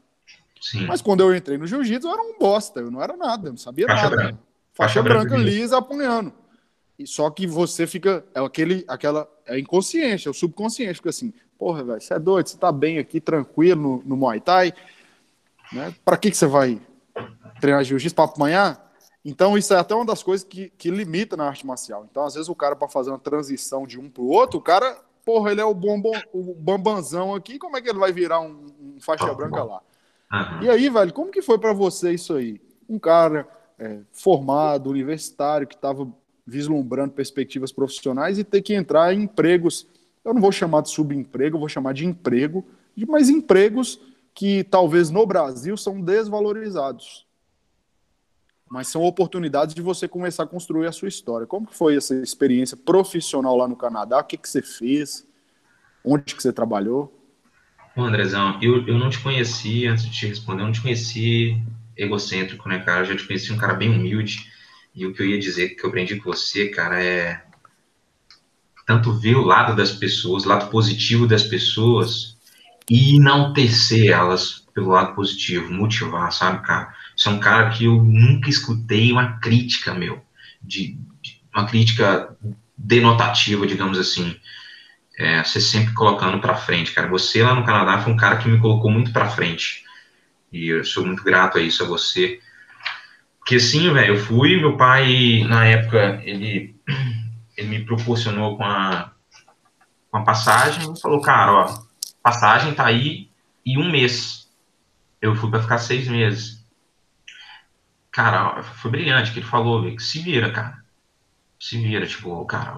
Sim. Mas quando eu entrei no jiu-jitsu, eu era um bosta. Eu não era nada, eu não sabia Faixa nada. Branca. Faixa, Faixa branca, branca lisa apanhando. E só que você fica. É aquele, aquela. É inconsciente, é o subconsciente. Fica assim, porra, velho, você é doido, você tá bem aqui, tranquilo no, no Muay Thai. Né? Pra que, que você vai treinar jiu-jitsu? Pra apanhar? Então, isso é até uma das coisas que, que limita na arte marcial. Então, às vezes, o cara, para fazer uma transição de um para o outro, o cara, porra, ele é o, bombom, o bambanzão aqui, como é que ele vai virar um, um faixa branca lá? Uhum. E aí, velho, como que foi para você isso aí? Um cara é, formado, universitário, que estava vislumbrando perspectivas profissionais e ter que entrar em empregos, eu não vou chamar de subemprego, eu vou chamar de emprego, mas empregos que talvez no Brasil são desvalorizados mas são oportunidades de você começar a construir a sua história. Como foi essa experiência profissional lá no Canadá? O que, que você fez? Onde que você trabalhou? Bom, Andrezão, eu, eu não te conheci, antes de te responder, eu não te conheci egocêntrico, né, cara? Eu já te conheci um cara bem humilde. E o que eu ia dizer que eu aprendi com você, cara, é tanto ver o lado das pessoas, o lado positivo das pessoas e enaltecer elas pelo lado positivo, motivar, sabe, cara? Você é um cara que eu nunca escutei uma crítica, meu, de, de uma crítica denotativa, digamos assim. É, você sempre colocando para frente, cara. Você lá no Canadá foi um cara que me colocou muito para frente. E eu sou muito grato a isso, a você. Porque assim, velho, eu fui, meu pai, na época, ele, ele me proporcionou com a, com a passagem e falou, cara, ó, passagem tá aí e um mês. Eu fui para ficar seis meses. Cara, foi brilhante que ele falou, que se vira, cara. Se vira, tipo, cara,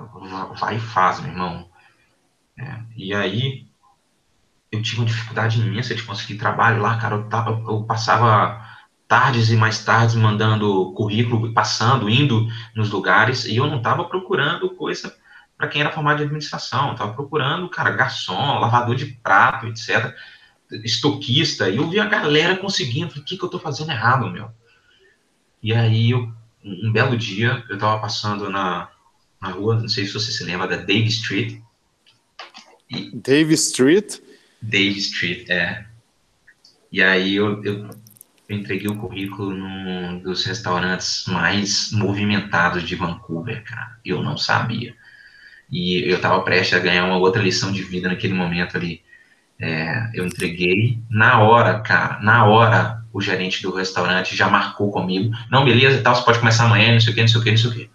vai e faz, meu irmão. É, e aí, eu tive uma dificuldade imensa de conseguir trabalho lá, cara. Eu, tava, eu passava tardes e mais tardes mandando currículo, passando, indo nos lugares, e eu não estava procurando coisa para quem era formado de administração, estava procurando, cara, garçom, lavador de prato, etc., estoquista, e eu vi a galera conseguindo, falei, o que, que eu estou fazendo errado, meu? E aí, eu, um belo dia, eu estava passando na, na rua, não sei se você se lembra, da Dave Street. E, Dave Street? Dave Street, é. E aí eu, eu eu entreguei o currículo num dos restaurantes mais movimentados de Vancouver, cara. Eu não sabia. E eu estava prestes a ganhar uma outra lição de vida naquele momento ali. É, eu entreguei na hora, cara, na hora o gerente do restaurante já marcou comigo. Não, beleza tal, você pode começar amanhã, não sei o que, não sei o que, não sei o que.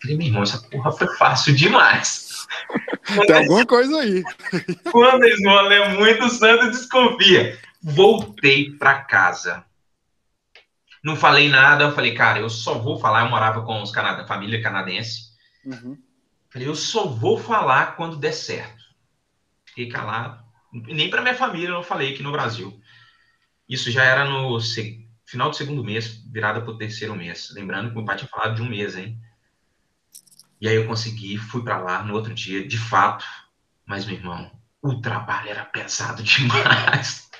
Falei, meu irmão, essa porra foi fácil demais. Tem alguma coisa aí. Quando a esmola é muito, santo desconfia. Voltei para casa não falei nada, eu falei, cara, eu só vou falar. Eu morava com os canad família canadense. Uhum. Falei, eu só vou falar quando der certo. Fiquei calado. Nem para minha família eu não falei aqui no Brasil. Isso já era no final do segundo mês, virada para o terceiro mês. Lembrando que meu pai tinha falado de um mês, hein? E aí eu consegui, fui para lá no outro dia, de fato. Mas, meu irmão, o trabalho era pesado demais.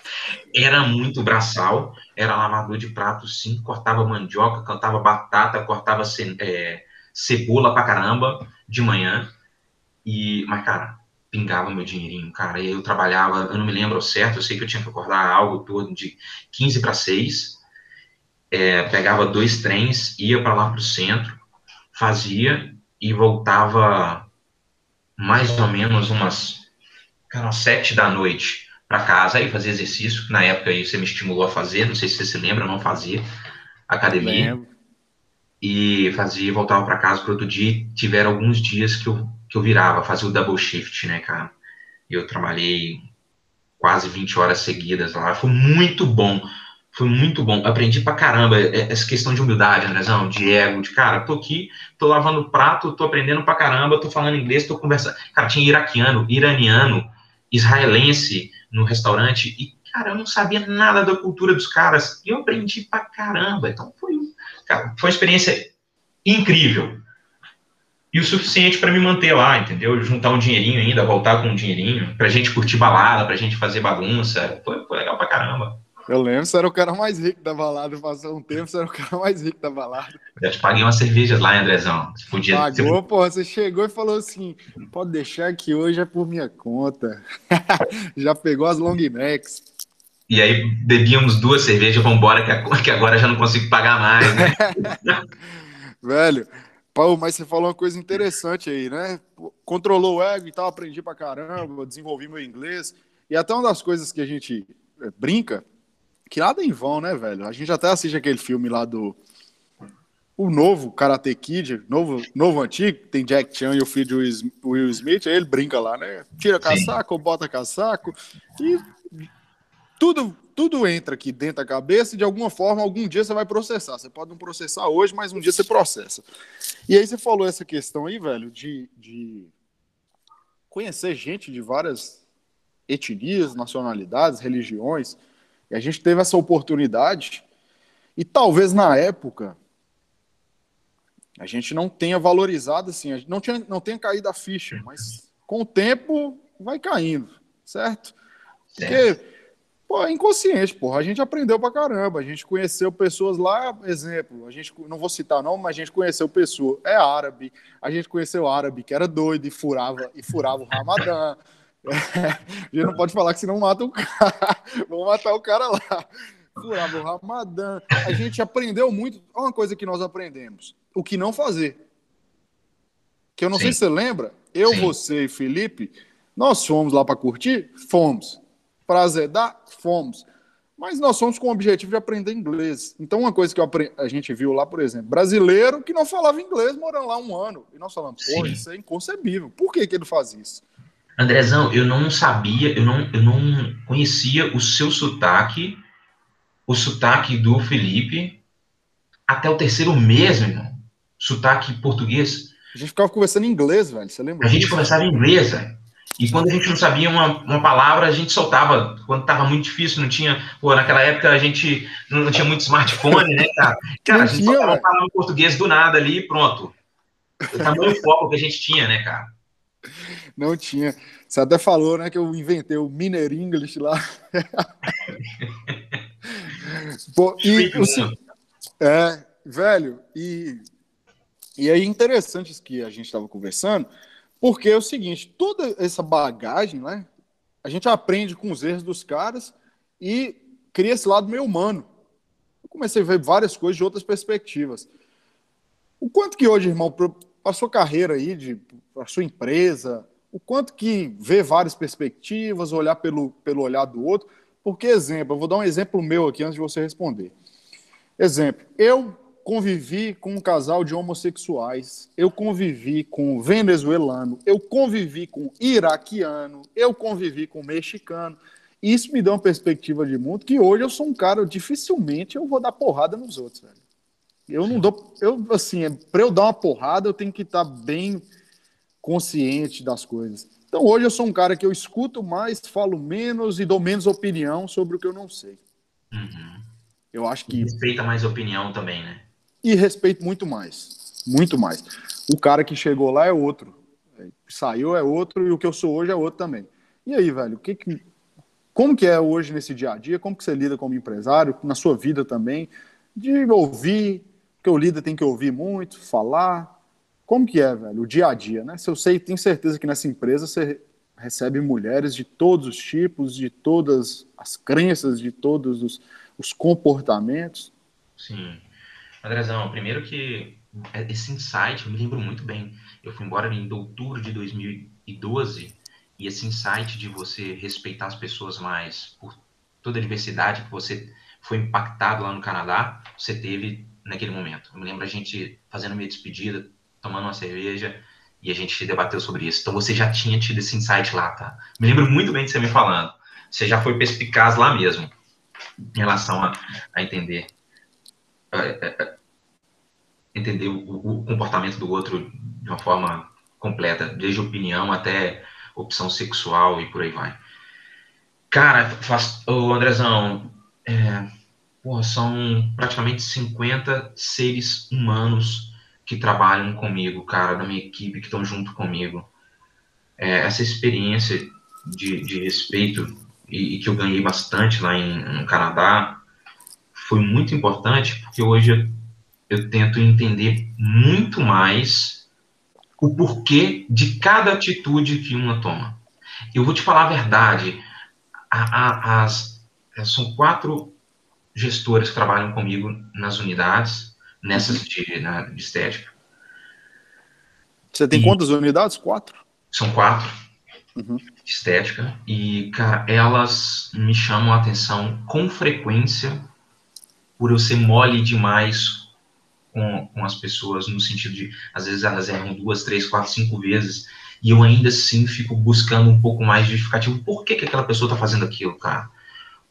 Era muito braçal, era lavador de prato, sim, cortava mandioca, cantava batata, cortava ce, é, cebola pra caramba de manhã. E, mas, cara, pingava meu dinheirinho, cara. Eu trabalhava, eu não me lembro certo, eu sei que eu tinha que acordar algo todo de 15 para 6. É, pegava dois trens, ia para lá pro centro, fazia e voltava mais ou menos umas, cara, umas sete da noite para casa e fazer exercício. Na época aí você me estimulou a fazer, não sei se você se lembra, eu não fazia academia. E fazia, voltava para casa para outro dia. Tiveram alguns dias que eu, que eu virava, fazia o double shift, né, cara? Eu trabalhei quase 20 horas seguidas lá. Foi muito bom. Foi muito bom. Aprendi pra caramba essa questão de humildade, Andrezão, de ego, de cara, tô aqui, tô lavando prato, tô aprendendo pra caramba, tô falando inglês, tô conversando. Cara, tinha iraquiano, iraniano, israelense, no restaurante e, cara, eu não sabia nada da cultura dos caras. E eu aprendi pra caramba. Então foi, cara, foi uma experiência incrível. E o suficiente para me manter lá, entendeu? Juntar um dinheirinho ainda, voltar com um dinheirinho, pra gente curtir balada, pra gente fazer bagunça. Foi, foi legal pra caramba. Eu lembro, você era o cara mais rico da balada. Passou um tempo, você era o cara mais rico da balada. Eu te paguei umas cervejas lá, Andrezão. Você podia... Pagou, você... pô. Você chegou e falou assim: pode deixar que hoje é por minha conta. já pegou as long necks. E aí bebíamos duas cervejas, vambora, que agora já não consigo pagar mais, né? Velho, Paulo, mas você falou uma coisa interessante aí, né? Controlou o ego e tal, aprendi pra caramba, desenvolvi meu inglês. E até uma das coisas que a gente eh, brinca que nada em vão, né, velho? A gente até assiste aquele filme lá do. O novo Karate Kid, novo, novo antigo, tem Jack Chan e o filho de Will Smith, aí ele brinca lá, né? Tira casaco, bota casaco, e tudo, tudo entra aqui dentro da cabeça e de alguma forma, algum dia você vai processar. Você pode não processar hoje, mas um dia você processa. E aí você falou essa questão aí, velho, de, de conhecer gente de várias etnias, nacionalidades, religiões. E a gente teve essa oportunidade, e talvez na época a gente não tenha valorizado assim, não, tinha, não tenha caído a ficha, mas com o tempo vai caindo, certo? Porque, pô, é inconsciente, porra. A gente aprendeu pra caramba, a gente conheceu pessoas lá, exemplo, a gente, não vou citar não, mas a gente conheceu pessoa, é árabe, a gente conheceu árabe que era doido e furava, e furava o Ramadã. A gente não pode falar que senão mata o cara. Vamos matar o cara lá. Furava o Ramadã. A gente aprendeu muito. Olha uma coisa que nós aprendemos: o que não fazer. Que eu não Sim. sei se você lembra, eu, Sim. você e Felipe, nós fomos lá para curtir? Fomos. Para azedar? Fomos. Mas nós fomos com o objetivo de aprender inglês. Então, uma coisa que a gente viu lá, por exemplo, brasileiro que não falava inglês morando lá um ano. E nós falamos, pô, isso é inconcebível. Por que, que ele faz isso? Andrezão, eu não sabia, eu não, eu não conhecia o seu sotaque, o sotaque do Felipe, até o terceiro mês, meu irmão. Sotaque português. A gente ficava conversando em inglês, velho. Você lembra? A gente conversava em inglês, velho. E quando a gente não sabia uma, uma palavra, a gente soltava. Quando estava muito difícil, não tinha. Pô, naquela época a gente não, tinha muito smartphone, né, cara? Cara, a gente soltava uma palavra em português do nada ali e pronto. O tamanho foco que a gente tinha, né, cara? Não tinha. Você até falou, né, que eu inventei o Miner English lá. Pô, e o, é, velho, e, e aí interessante isso que a gente estava conversando, porque é o seguinte, toda essa bagagem, né, a gente aprende com os erros dos caras e cria esse lado meio humano. Eu comecei a ver várias coisas de outras perspectivas. O quanto que hoje, irmão, a sua carreira aí, de, a sua empresa, o quanto que vê várias perspectivas, olhar pelo, pelo olhar do outro, porque, exemplo, eu vou dar um exemplo meu aqui antes de você responder. Exemplo, eu convivi com um casal de homossexuais, eu convivi com venezuelano, eu convivi com iraquiano, eu convivi com mexicano. Isso me dá uma perspectiva de mundo que hoje eu sou um cara, dificilmente eu vou dar porrada nos outros, velho. Eu não dou, eu assim, é, para eu dar uma porrada, eu tenho que estar tá bem consciente das coisas. Então hoje eu sou um cara que eu escuto mais, falo menos e dou menos opinião sobre o que eu não sei. Uhum. Eu acho que. Respeita mais opinião também, né? E respeito muito mais. Muito mais. O cara que chegou lá é outro. Saiu é outro e o que eu sou hoje é outro também. E aí, velho, o que, que como que é hoje nesse dia a dia? Como que você lida como empresário, na sua vida também? De ouvir, porque o líder tem que ouvir muito, falar, como que é, velho, o dia a dia, né? Se eu sei, tenho certeza que nessa empresa você recebe mulheres de todos os tipos, de todas as crenças, de todos os, os comportamentos. Sim. Andrezão, primeiro que esse insight, eu me lembro muito bem. Eu fui embora em outubro de 2012 e esse insight de você respeitar as pessoas mais por toda a diversidade que você foi impactado lá no Canadá, você teve naquele momento. Eu me lembro a gente fazendo minha despedida, tomando uma cerveja e a gente debateu sobre isso. Então você já tinha tido esse insight lá, tá? Me lembro muito bem de você me falando. Você já foi perspicaz lá mesmo, em relação a, a entender a, a, entender o, o, comportamento do outro de uma forma completa, desde opinião até opção sexual e por aí vai. Cara, faz, ô Andrezão, é, porra, são praticamente 50 seres humanos que trabalham comigo, cara, da minha equipe, que estão junto comigo. É, essa experiência de, de respeito e, e, que eu ganhei bastante lá em, no Canadá foi muito importante, porque hoje eu, eu tento entender muito mais o porquê de cada atitude que uma toma. Eu vou te falar a verdade, a, a, as, são quatro gestores que trabalham comigo nas unidades, nessas de, na, de estética. Você tem e quantas unidades? Quatro? São quatro. Uhum. De estética. E, cara, elas me chamam a atenção com frequência por eu ser mole demais com, com as pessoas, no sentido de, às vezes elas erram duas, três, quatro, cinco vezes, e eu ainda assim fico buscando um pouco mais de justificativo. Por que, que aquela pessoa está fazendo aquilo, cara?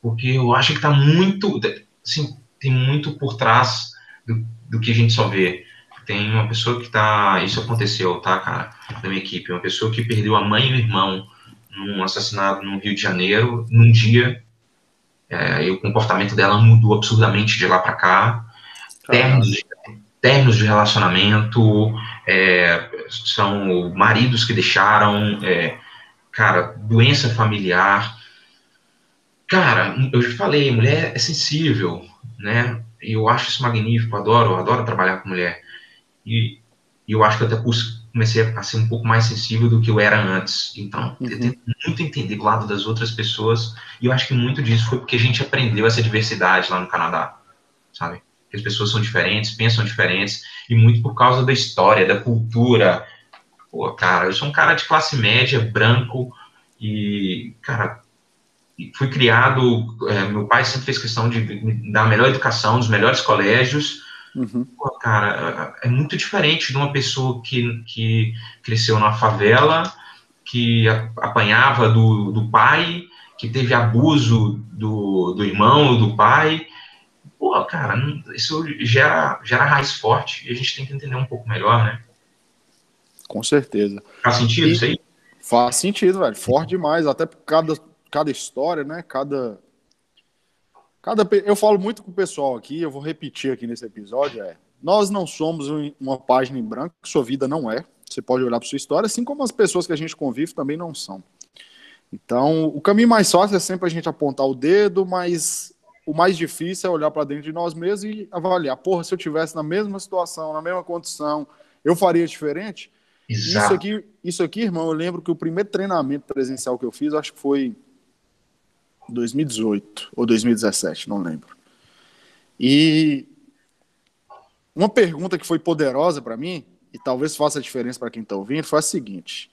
Porque eu acho que está muito, assim, tem muito por trás do, do que a gente só vê. Tem uma pessoa que tá. Isso aconteceu, tá, cara? Da minha equipe. Uma pessoa que perdeu a mãe e o irmão num assassinato no Rio de Janeiro, num dia. É, e o comportamento dela mudou absurdamente de lá para cá. Termos de, termos de relacionamento, é, são maridos que deixaram, é, cara, doença familiar. Cara, eu já falei, mulher é sensível, né? E eu acho isso magnífico, adoro, adoro trabalhar com mulher. E, e eu acho que eu até comecei a ser um pouco mais sensível do que eu era antes. Então, uhum. eu tento muito entender do lado das outras pessoas. E eu acho que muito disso foi porque a gente aprendeu essa diversidade lá no Canadá, sabe? Que as pessoas são diferentes, pensam diferentes, e muito por causa da história, da cultura. Pô, cara, eu sou um cara de classe média, branco, e, cara, fui criado, é, meu pai sempre fez questão de me dar a melhor educação, dos melhores colégios. Uhum. Pô, cara, é muito diferente de uma pessoa que, que cresceu na favela, que apanhava do, do pai, que teve abuso do, do irmão, do pai. Pô, cara, isso gera, gera raiz forte e a gente tem que entender um pouco melhor, né? Com certeza. Faz sentido e, isso aí? Faz sentido, velho. Forte demais, até por cada, cada história, né? Cada. Cada, eu falo muito com o pessoal aqui, eu vou repetir aqui nesse episódio, é, nós não somos uma página em branco, sua vida não é. Você pode olhar para sua história, assim como as pessoas que a gente convive também não são. Então, o caminho mais fácil é sempre a gente apontar o dedo, mas o mais difícil é olhar para dentro de nós mesmos e avaliar. Porra, se eu tivesse na mesma situação, na mesma condição, eu faria diferente? Exato. Isso aqui, isso aqui, irmão, eu lembro que o primeiro treinamento presencial que eu fiz, acho que foi 2018 ou 2017, não lembro. E uma pergunta que foi poderosa para mim, e talvez faça diferença para quem está ouvindo, foi a seguinte: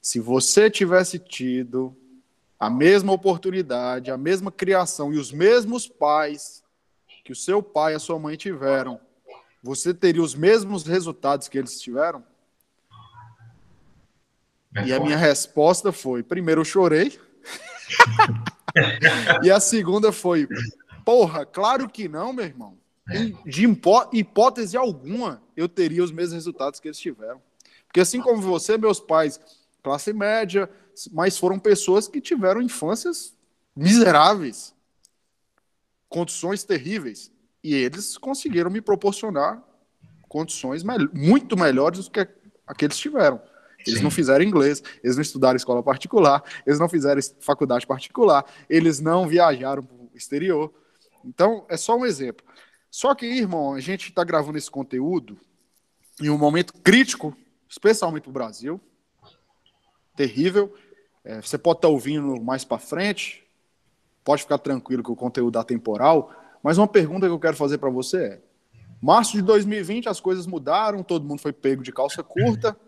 se você tivesse tido a mesma oportunidade, a mesma criação e os mesmos pais que o seu pai e a sua mãe tiveram, você teria os mesmos resultados que eles tiveram? É e a minha resposta foi: primeiro eu chorei. e a segunda foi: porra, claro que não, meu irmão. De hipótese alguma, eu teria os mesmos resultados que eles tiveram. Porque assim como você, meus pais, classe média, mas foram pessoas que tiveram infâncias miseráveis, condições terríveis. E eles conseguiram me proporcionar condições me muito melhores do que aqueles tiveram. Eles Sim. não fizeram inglês, eles não estudaram escola particular, eles não fizeram faculdade particular, eles não viajaram para o exterior. Então, é só um exemplo. Só que, irmão, a gente está gravando esse conteúdo em um momento crítico, especialmente para o Brasil, terrível. É, você pode estar tá ouvindo mais para frente, pode ficar tranquilo que o conteúdo é temporal, mas uma pergunta que eu quero fazer para você é: março de 2020 as coisas mudaram, todo mundo foi pego de calça curta,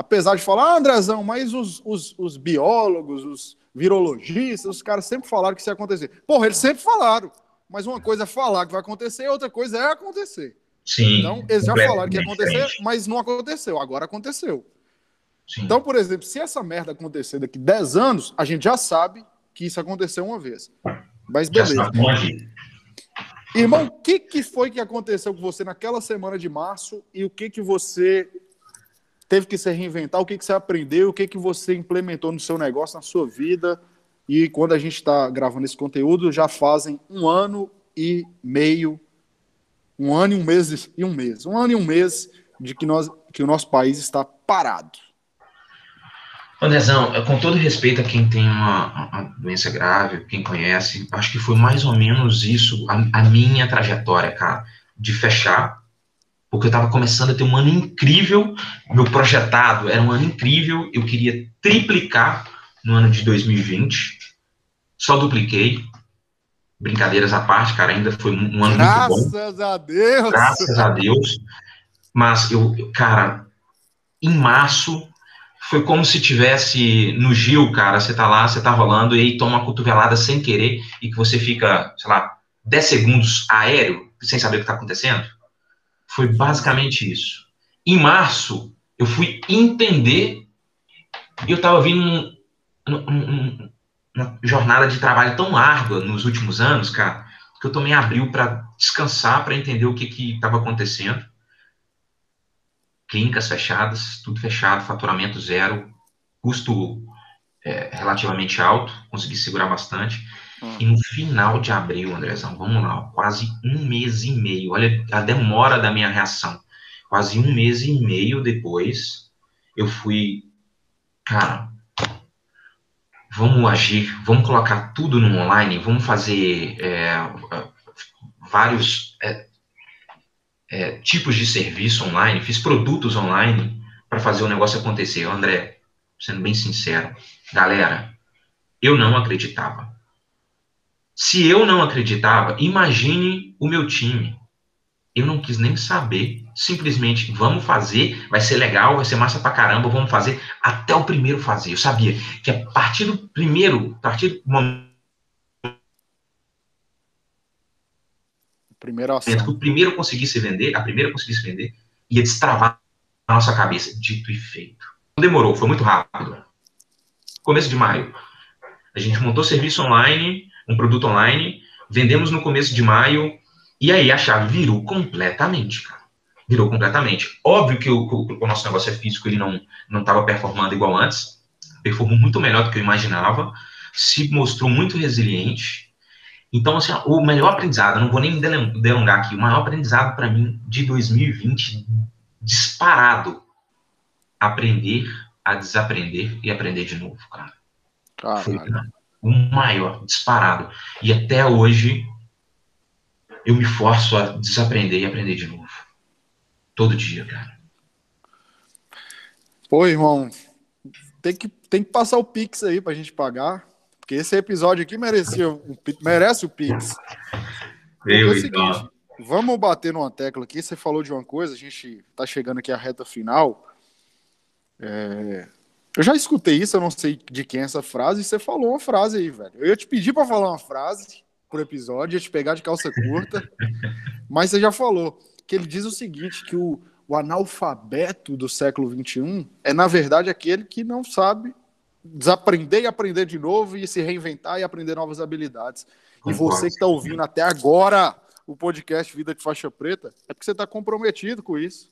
apesar de falar, ah, Andrezão, mas os, os, os biólogos, os virologistas, os caras sempre falaram que isso ia acontecer. Porra, eles sempre falaram, mas uma coisa é falar que vai acontecer, outra coisa é acontecer. Sim. Então, eles já falaram que ia acontecer, diferente. mas não aconteceu, agora aconteceu. Sim. Então, por exemplo, se essa merda acontecer daqui 10 anos, a gente já sabe que isso aconteceu uma vez. Mas beleza. Irmão, o que, que foi que aconteceu com você naquela semana de março e o que, que você teve que se reinventar, o que, que você aprendeu, o que, que você implementou no seu negócio, na sua vida? E quando a gente está gravando esse conteúdo, já fazem um ano e meio, um ano e um mês e um mês, um ano e um mês de que, nós, que o nosso país está parado. Andrezão, com todo respeito a quem tem uma, uma, doença grave, quem conhece, acho que foi mais ou menos isso a, a minha trajetória, cara, de fechar, porque eu estava começando a ter um ano incrível, meu projetado era um ano incrível, eu queria triplicar no ano de 2020, só dupliquei, brincadeiras à parte, cara, ainda foi um ano Graças muito bom. Graças a Deus! Graças a Deus, mas eu, cara, em março foi como se tivesse no Gil, cara, você tá lá, você tá rolando e aí toma uma cotovelada sem querer e que você fica, sei lá, 10 segundos aéreo, sem saber o que tá acontecendo. Foi basicamente isso. Em março, eu fui entender e eu tava vindo uma jornada de trabalho tão árdua nos últimos anos, cara, que eu tomei abril para descansar, para entender o que que estava acontecendo clínicas fechadas, tudo fechado, faturamento zero, custo é, relativamente alto, consegui segurar bastante. Hum. E no final de abril, Andrezão, vamos lá, quase um mês e meio, olha a demora da minha reação. Quase um mês e meio depois, eu fui, cara, vamos agir, vamos colocar tudo no online, vamos fazer é, vários é, é, tipos de serviço online, fiz produtos online para fazer o negócio acontecer. André, sendo bem sincero, galera, eu não acreditava. Se eu não acreditava, imagine o meu time. Eu não quis nem saber, simplesmente vamos fazer, vai ser legal, vai ser massa pra caramba, vamos fazer até o primeiro fazer. Eu sabia que a partir do primeiro, a partir do momento Primeira ação. Que o primeiro conseguisse vender, a primeira conseguisse vender, ia destravar a nossa cabeça. Dito e feito. Não demorou, foi muito rápido. Começo de maio. A gente montou serviço online, um produto online, vendemos no começo de maio, e aí a chave virou completamente, cara. Virou completamente. Óbvio que o, o, o nosso negócio é físico, ele não não estava performando igual antes, performou muito melhor do que eu imaginava, se mostrou muito resiliente. Então, assim, o melhor aprendizado, não vou nem me delongar aqui, o maior aprendizado para mim de 2020, disparado, aprender a desaprender e aprender de novo, cara. Caralho. Foi o maior, disparado. E até hoje, eu me forço a desaprender e aprender de novo. Todo dia, cara. Pô, irmão, tem que, tem que passar o Pix aí pra gente pagar. Porque esse episódio aqui merecia um, merece o Pix. Veio, é o seguinte, então. vamos bater numa tecla aqui. Você falou de uma coisa, a gente tá chegando aqui à reta final. É... Eu já escutei isso, eu não sei de quem é essa frase, e você falou uma frase aí, velho. Eu ia te pedir para falar uma frase por episódio, ia te pegar de calça curta, mas você já falou que ele diz o seguinte, que o, o analfabeto do século XXI é, na verdade, aquele que não sabe desaprender e aprender de novo e se reinventar e aprender novas habilidades. E você que está ouvindo até agora o podcast Vida de Faixa Preta, é porque você está comprometido com isso,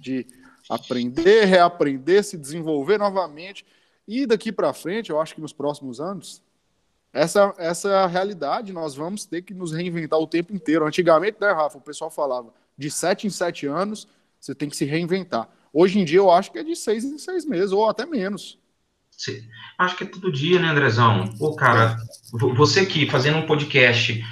de aprender, reaprender, se desenvolver novamente. E daqui para frente, eu acho que nos próximos anos, essa, essa é realidade. Nós vamos ter que nos reinventar o tempo inteiro. Antigamente, né, Rafa, o pessoal falava de sete em sete anos, você tem que se reinventar. Hoje em dia, eu acho que é de seis em seis meses, ou até menos. Acho que é todo dia, né, Andrezão? Pô, cara, você aqui fazendo um podcast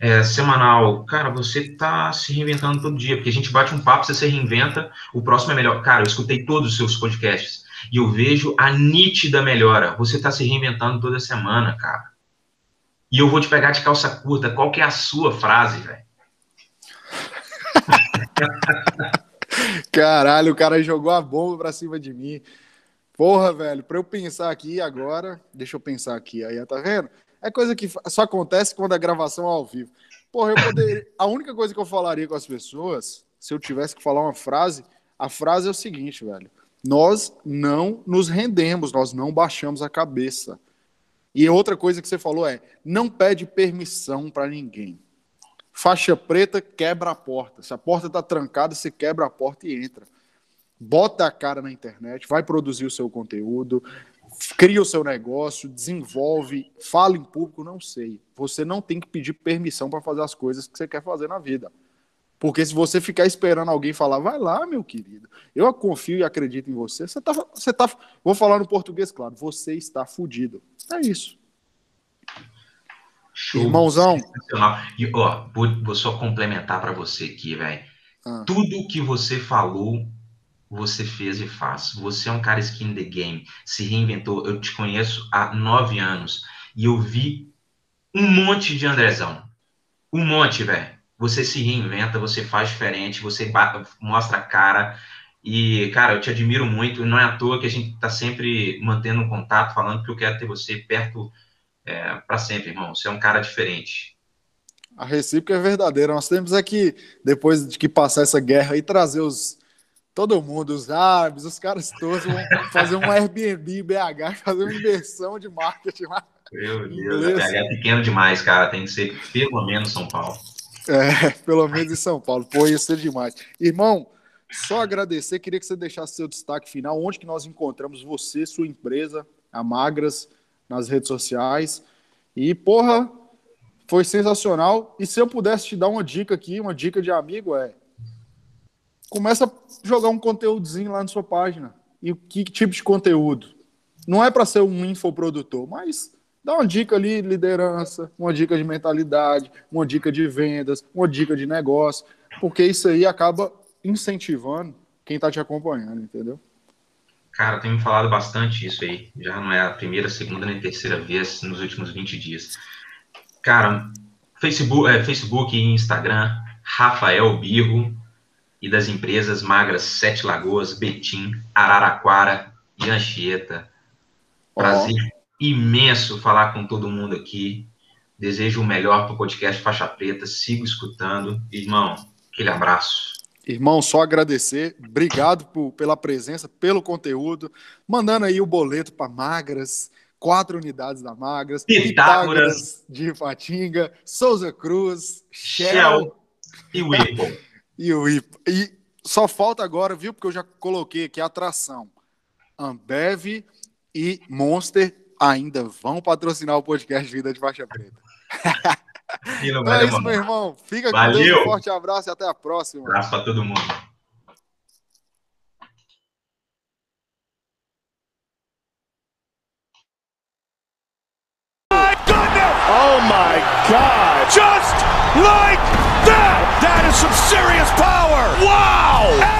é, semanal, cara, você tá se reinventando todo dia, porque a gente bate um papo, você se reinventa, o próximo é melhor. Cara, eu escutei todos os seus podcasts e eu vejo a nítida melhora. Você tá se reinventando toda semana, cara. E eu vou te pegar de calça curta. Qual que é a sua frase, velho? Caralho, o cara jogou a bomba pra cima de mim. Porra, velho, pra eu pensar aqui agora, deixa eu pensar aqui, aí, tá vendo? É coisa que só acontece quando a gravação é ao vivo. Porra, eu poderia. a única coisa que eu falaria com as pessoas, se eu tivesse que falar uma frase, a frase é o seguinte, velho. Nós não nos rendemos, nós não baixamos a cabeça. E outra coisa que você falou é: não pede permissão para ninguém. Faixa preta quebra a porta. Se a porta está trancada, você quebra a porta e entra. Bota a cara na internet, vai produzir o seu conteúdo, cria o seu negócio, desenvolve, fala em público, não sei. Você não tem que pedir permissão para fazer as coisas que você quer fazer na vida. Porque se você ficar esperando alguém falar, vai lá, meu querido, eu confio e acredito em você, você tá, você tá, vou falar no português, claro, você está fudido. É isso. Show. Irmãozão. E, ó, vou, vou só complementar para você aqui, velho. Ah. Tudo que você falou, você fez e faz. Você é um cara skin the game, se reinventou. Eu te conheço há nove anos e eu vi um monte de Andrezão. Um monte, velho. Você se reinventa, você faz diferente, você mostra a cara. E, cara, eu te admiro muito. Não é à toa que a gente tá sempre mantendo um contato, falando que eu quero ter você perto é, para sempre, irmão. Você é um cara diferente. A recíproca é verdadeira. Nós temos aqui, depois de que passar essa guerra aí, trazer os todo mundo, os árabes, os caras todos vão fazer um Airbnb BH, fazer uma inversão de marketing lá. Meu Deus, BH é pequeno demais, cara. Tem que ser pelo menos São Paulo. É, pelo menos em São Paulo. Pô, ia ser demais. Irmão, só agradecer, queria que você deixasse seu destaque final, onde que nós encontramos você, sua empresa, a Magras, nas redes sociais. E, porra, foi sensacional. E se eu pudesse te dar uma dica aqui, uma dica de amigo, é começa a jogar um conteúdozinho lá na sua página. E que tipo de conteúdo? Não é para ser um infoprodutor, mas dá uma dica ali de liderança, uma dica de mentalidade, uma dica de vendas, uma dica de negócio, porque isso aí acaba incentivando quem está te acompanhando, entendeu? Cara, tem me falado bastante isso aí. Já não é a primeira, segunda nem terceira vez nos últimos 20 dias. Cara, Facebook, é, Facebook e Instagram, Rafael Birro, e das empresas magras Sete Lagoas, Betim, Araraquara e Anchieta. Prazer oh. imenso falar com todo mundo aqui. Desejo o melhor para o podcast Faixa Preta. Sigo escutando. Irmão, aquele abraço. Irmão, só agradecer. Obrigado por, pela presença, pelo conteúdo. Mandando aí o boleto para Magras, quatro unidades da Magras, Pitágoras, de Ipatinga, Souza Cruz, Shell, Shell e Whipple. E o IPA. E só falta agora, viu? Porque eu já coloquei aqui a atração. Ambev, e Monster ainda vão patrocinar o podcast Vida de Faixa Preta. Não Então é isso, demorar. meu irmão. Fica com Valeu. Deus, um forte abraço e até a próxima. Abraço pra todo mundo. Oh my God! Just like some serious power. Wow!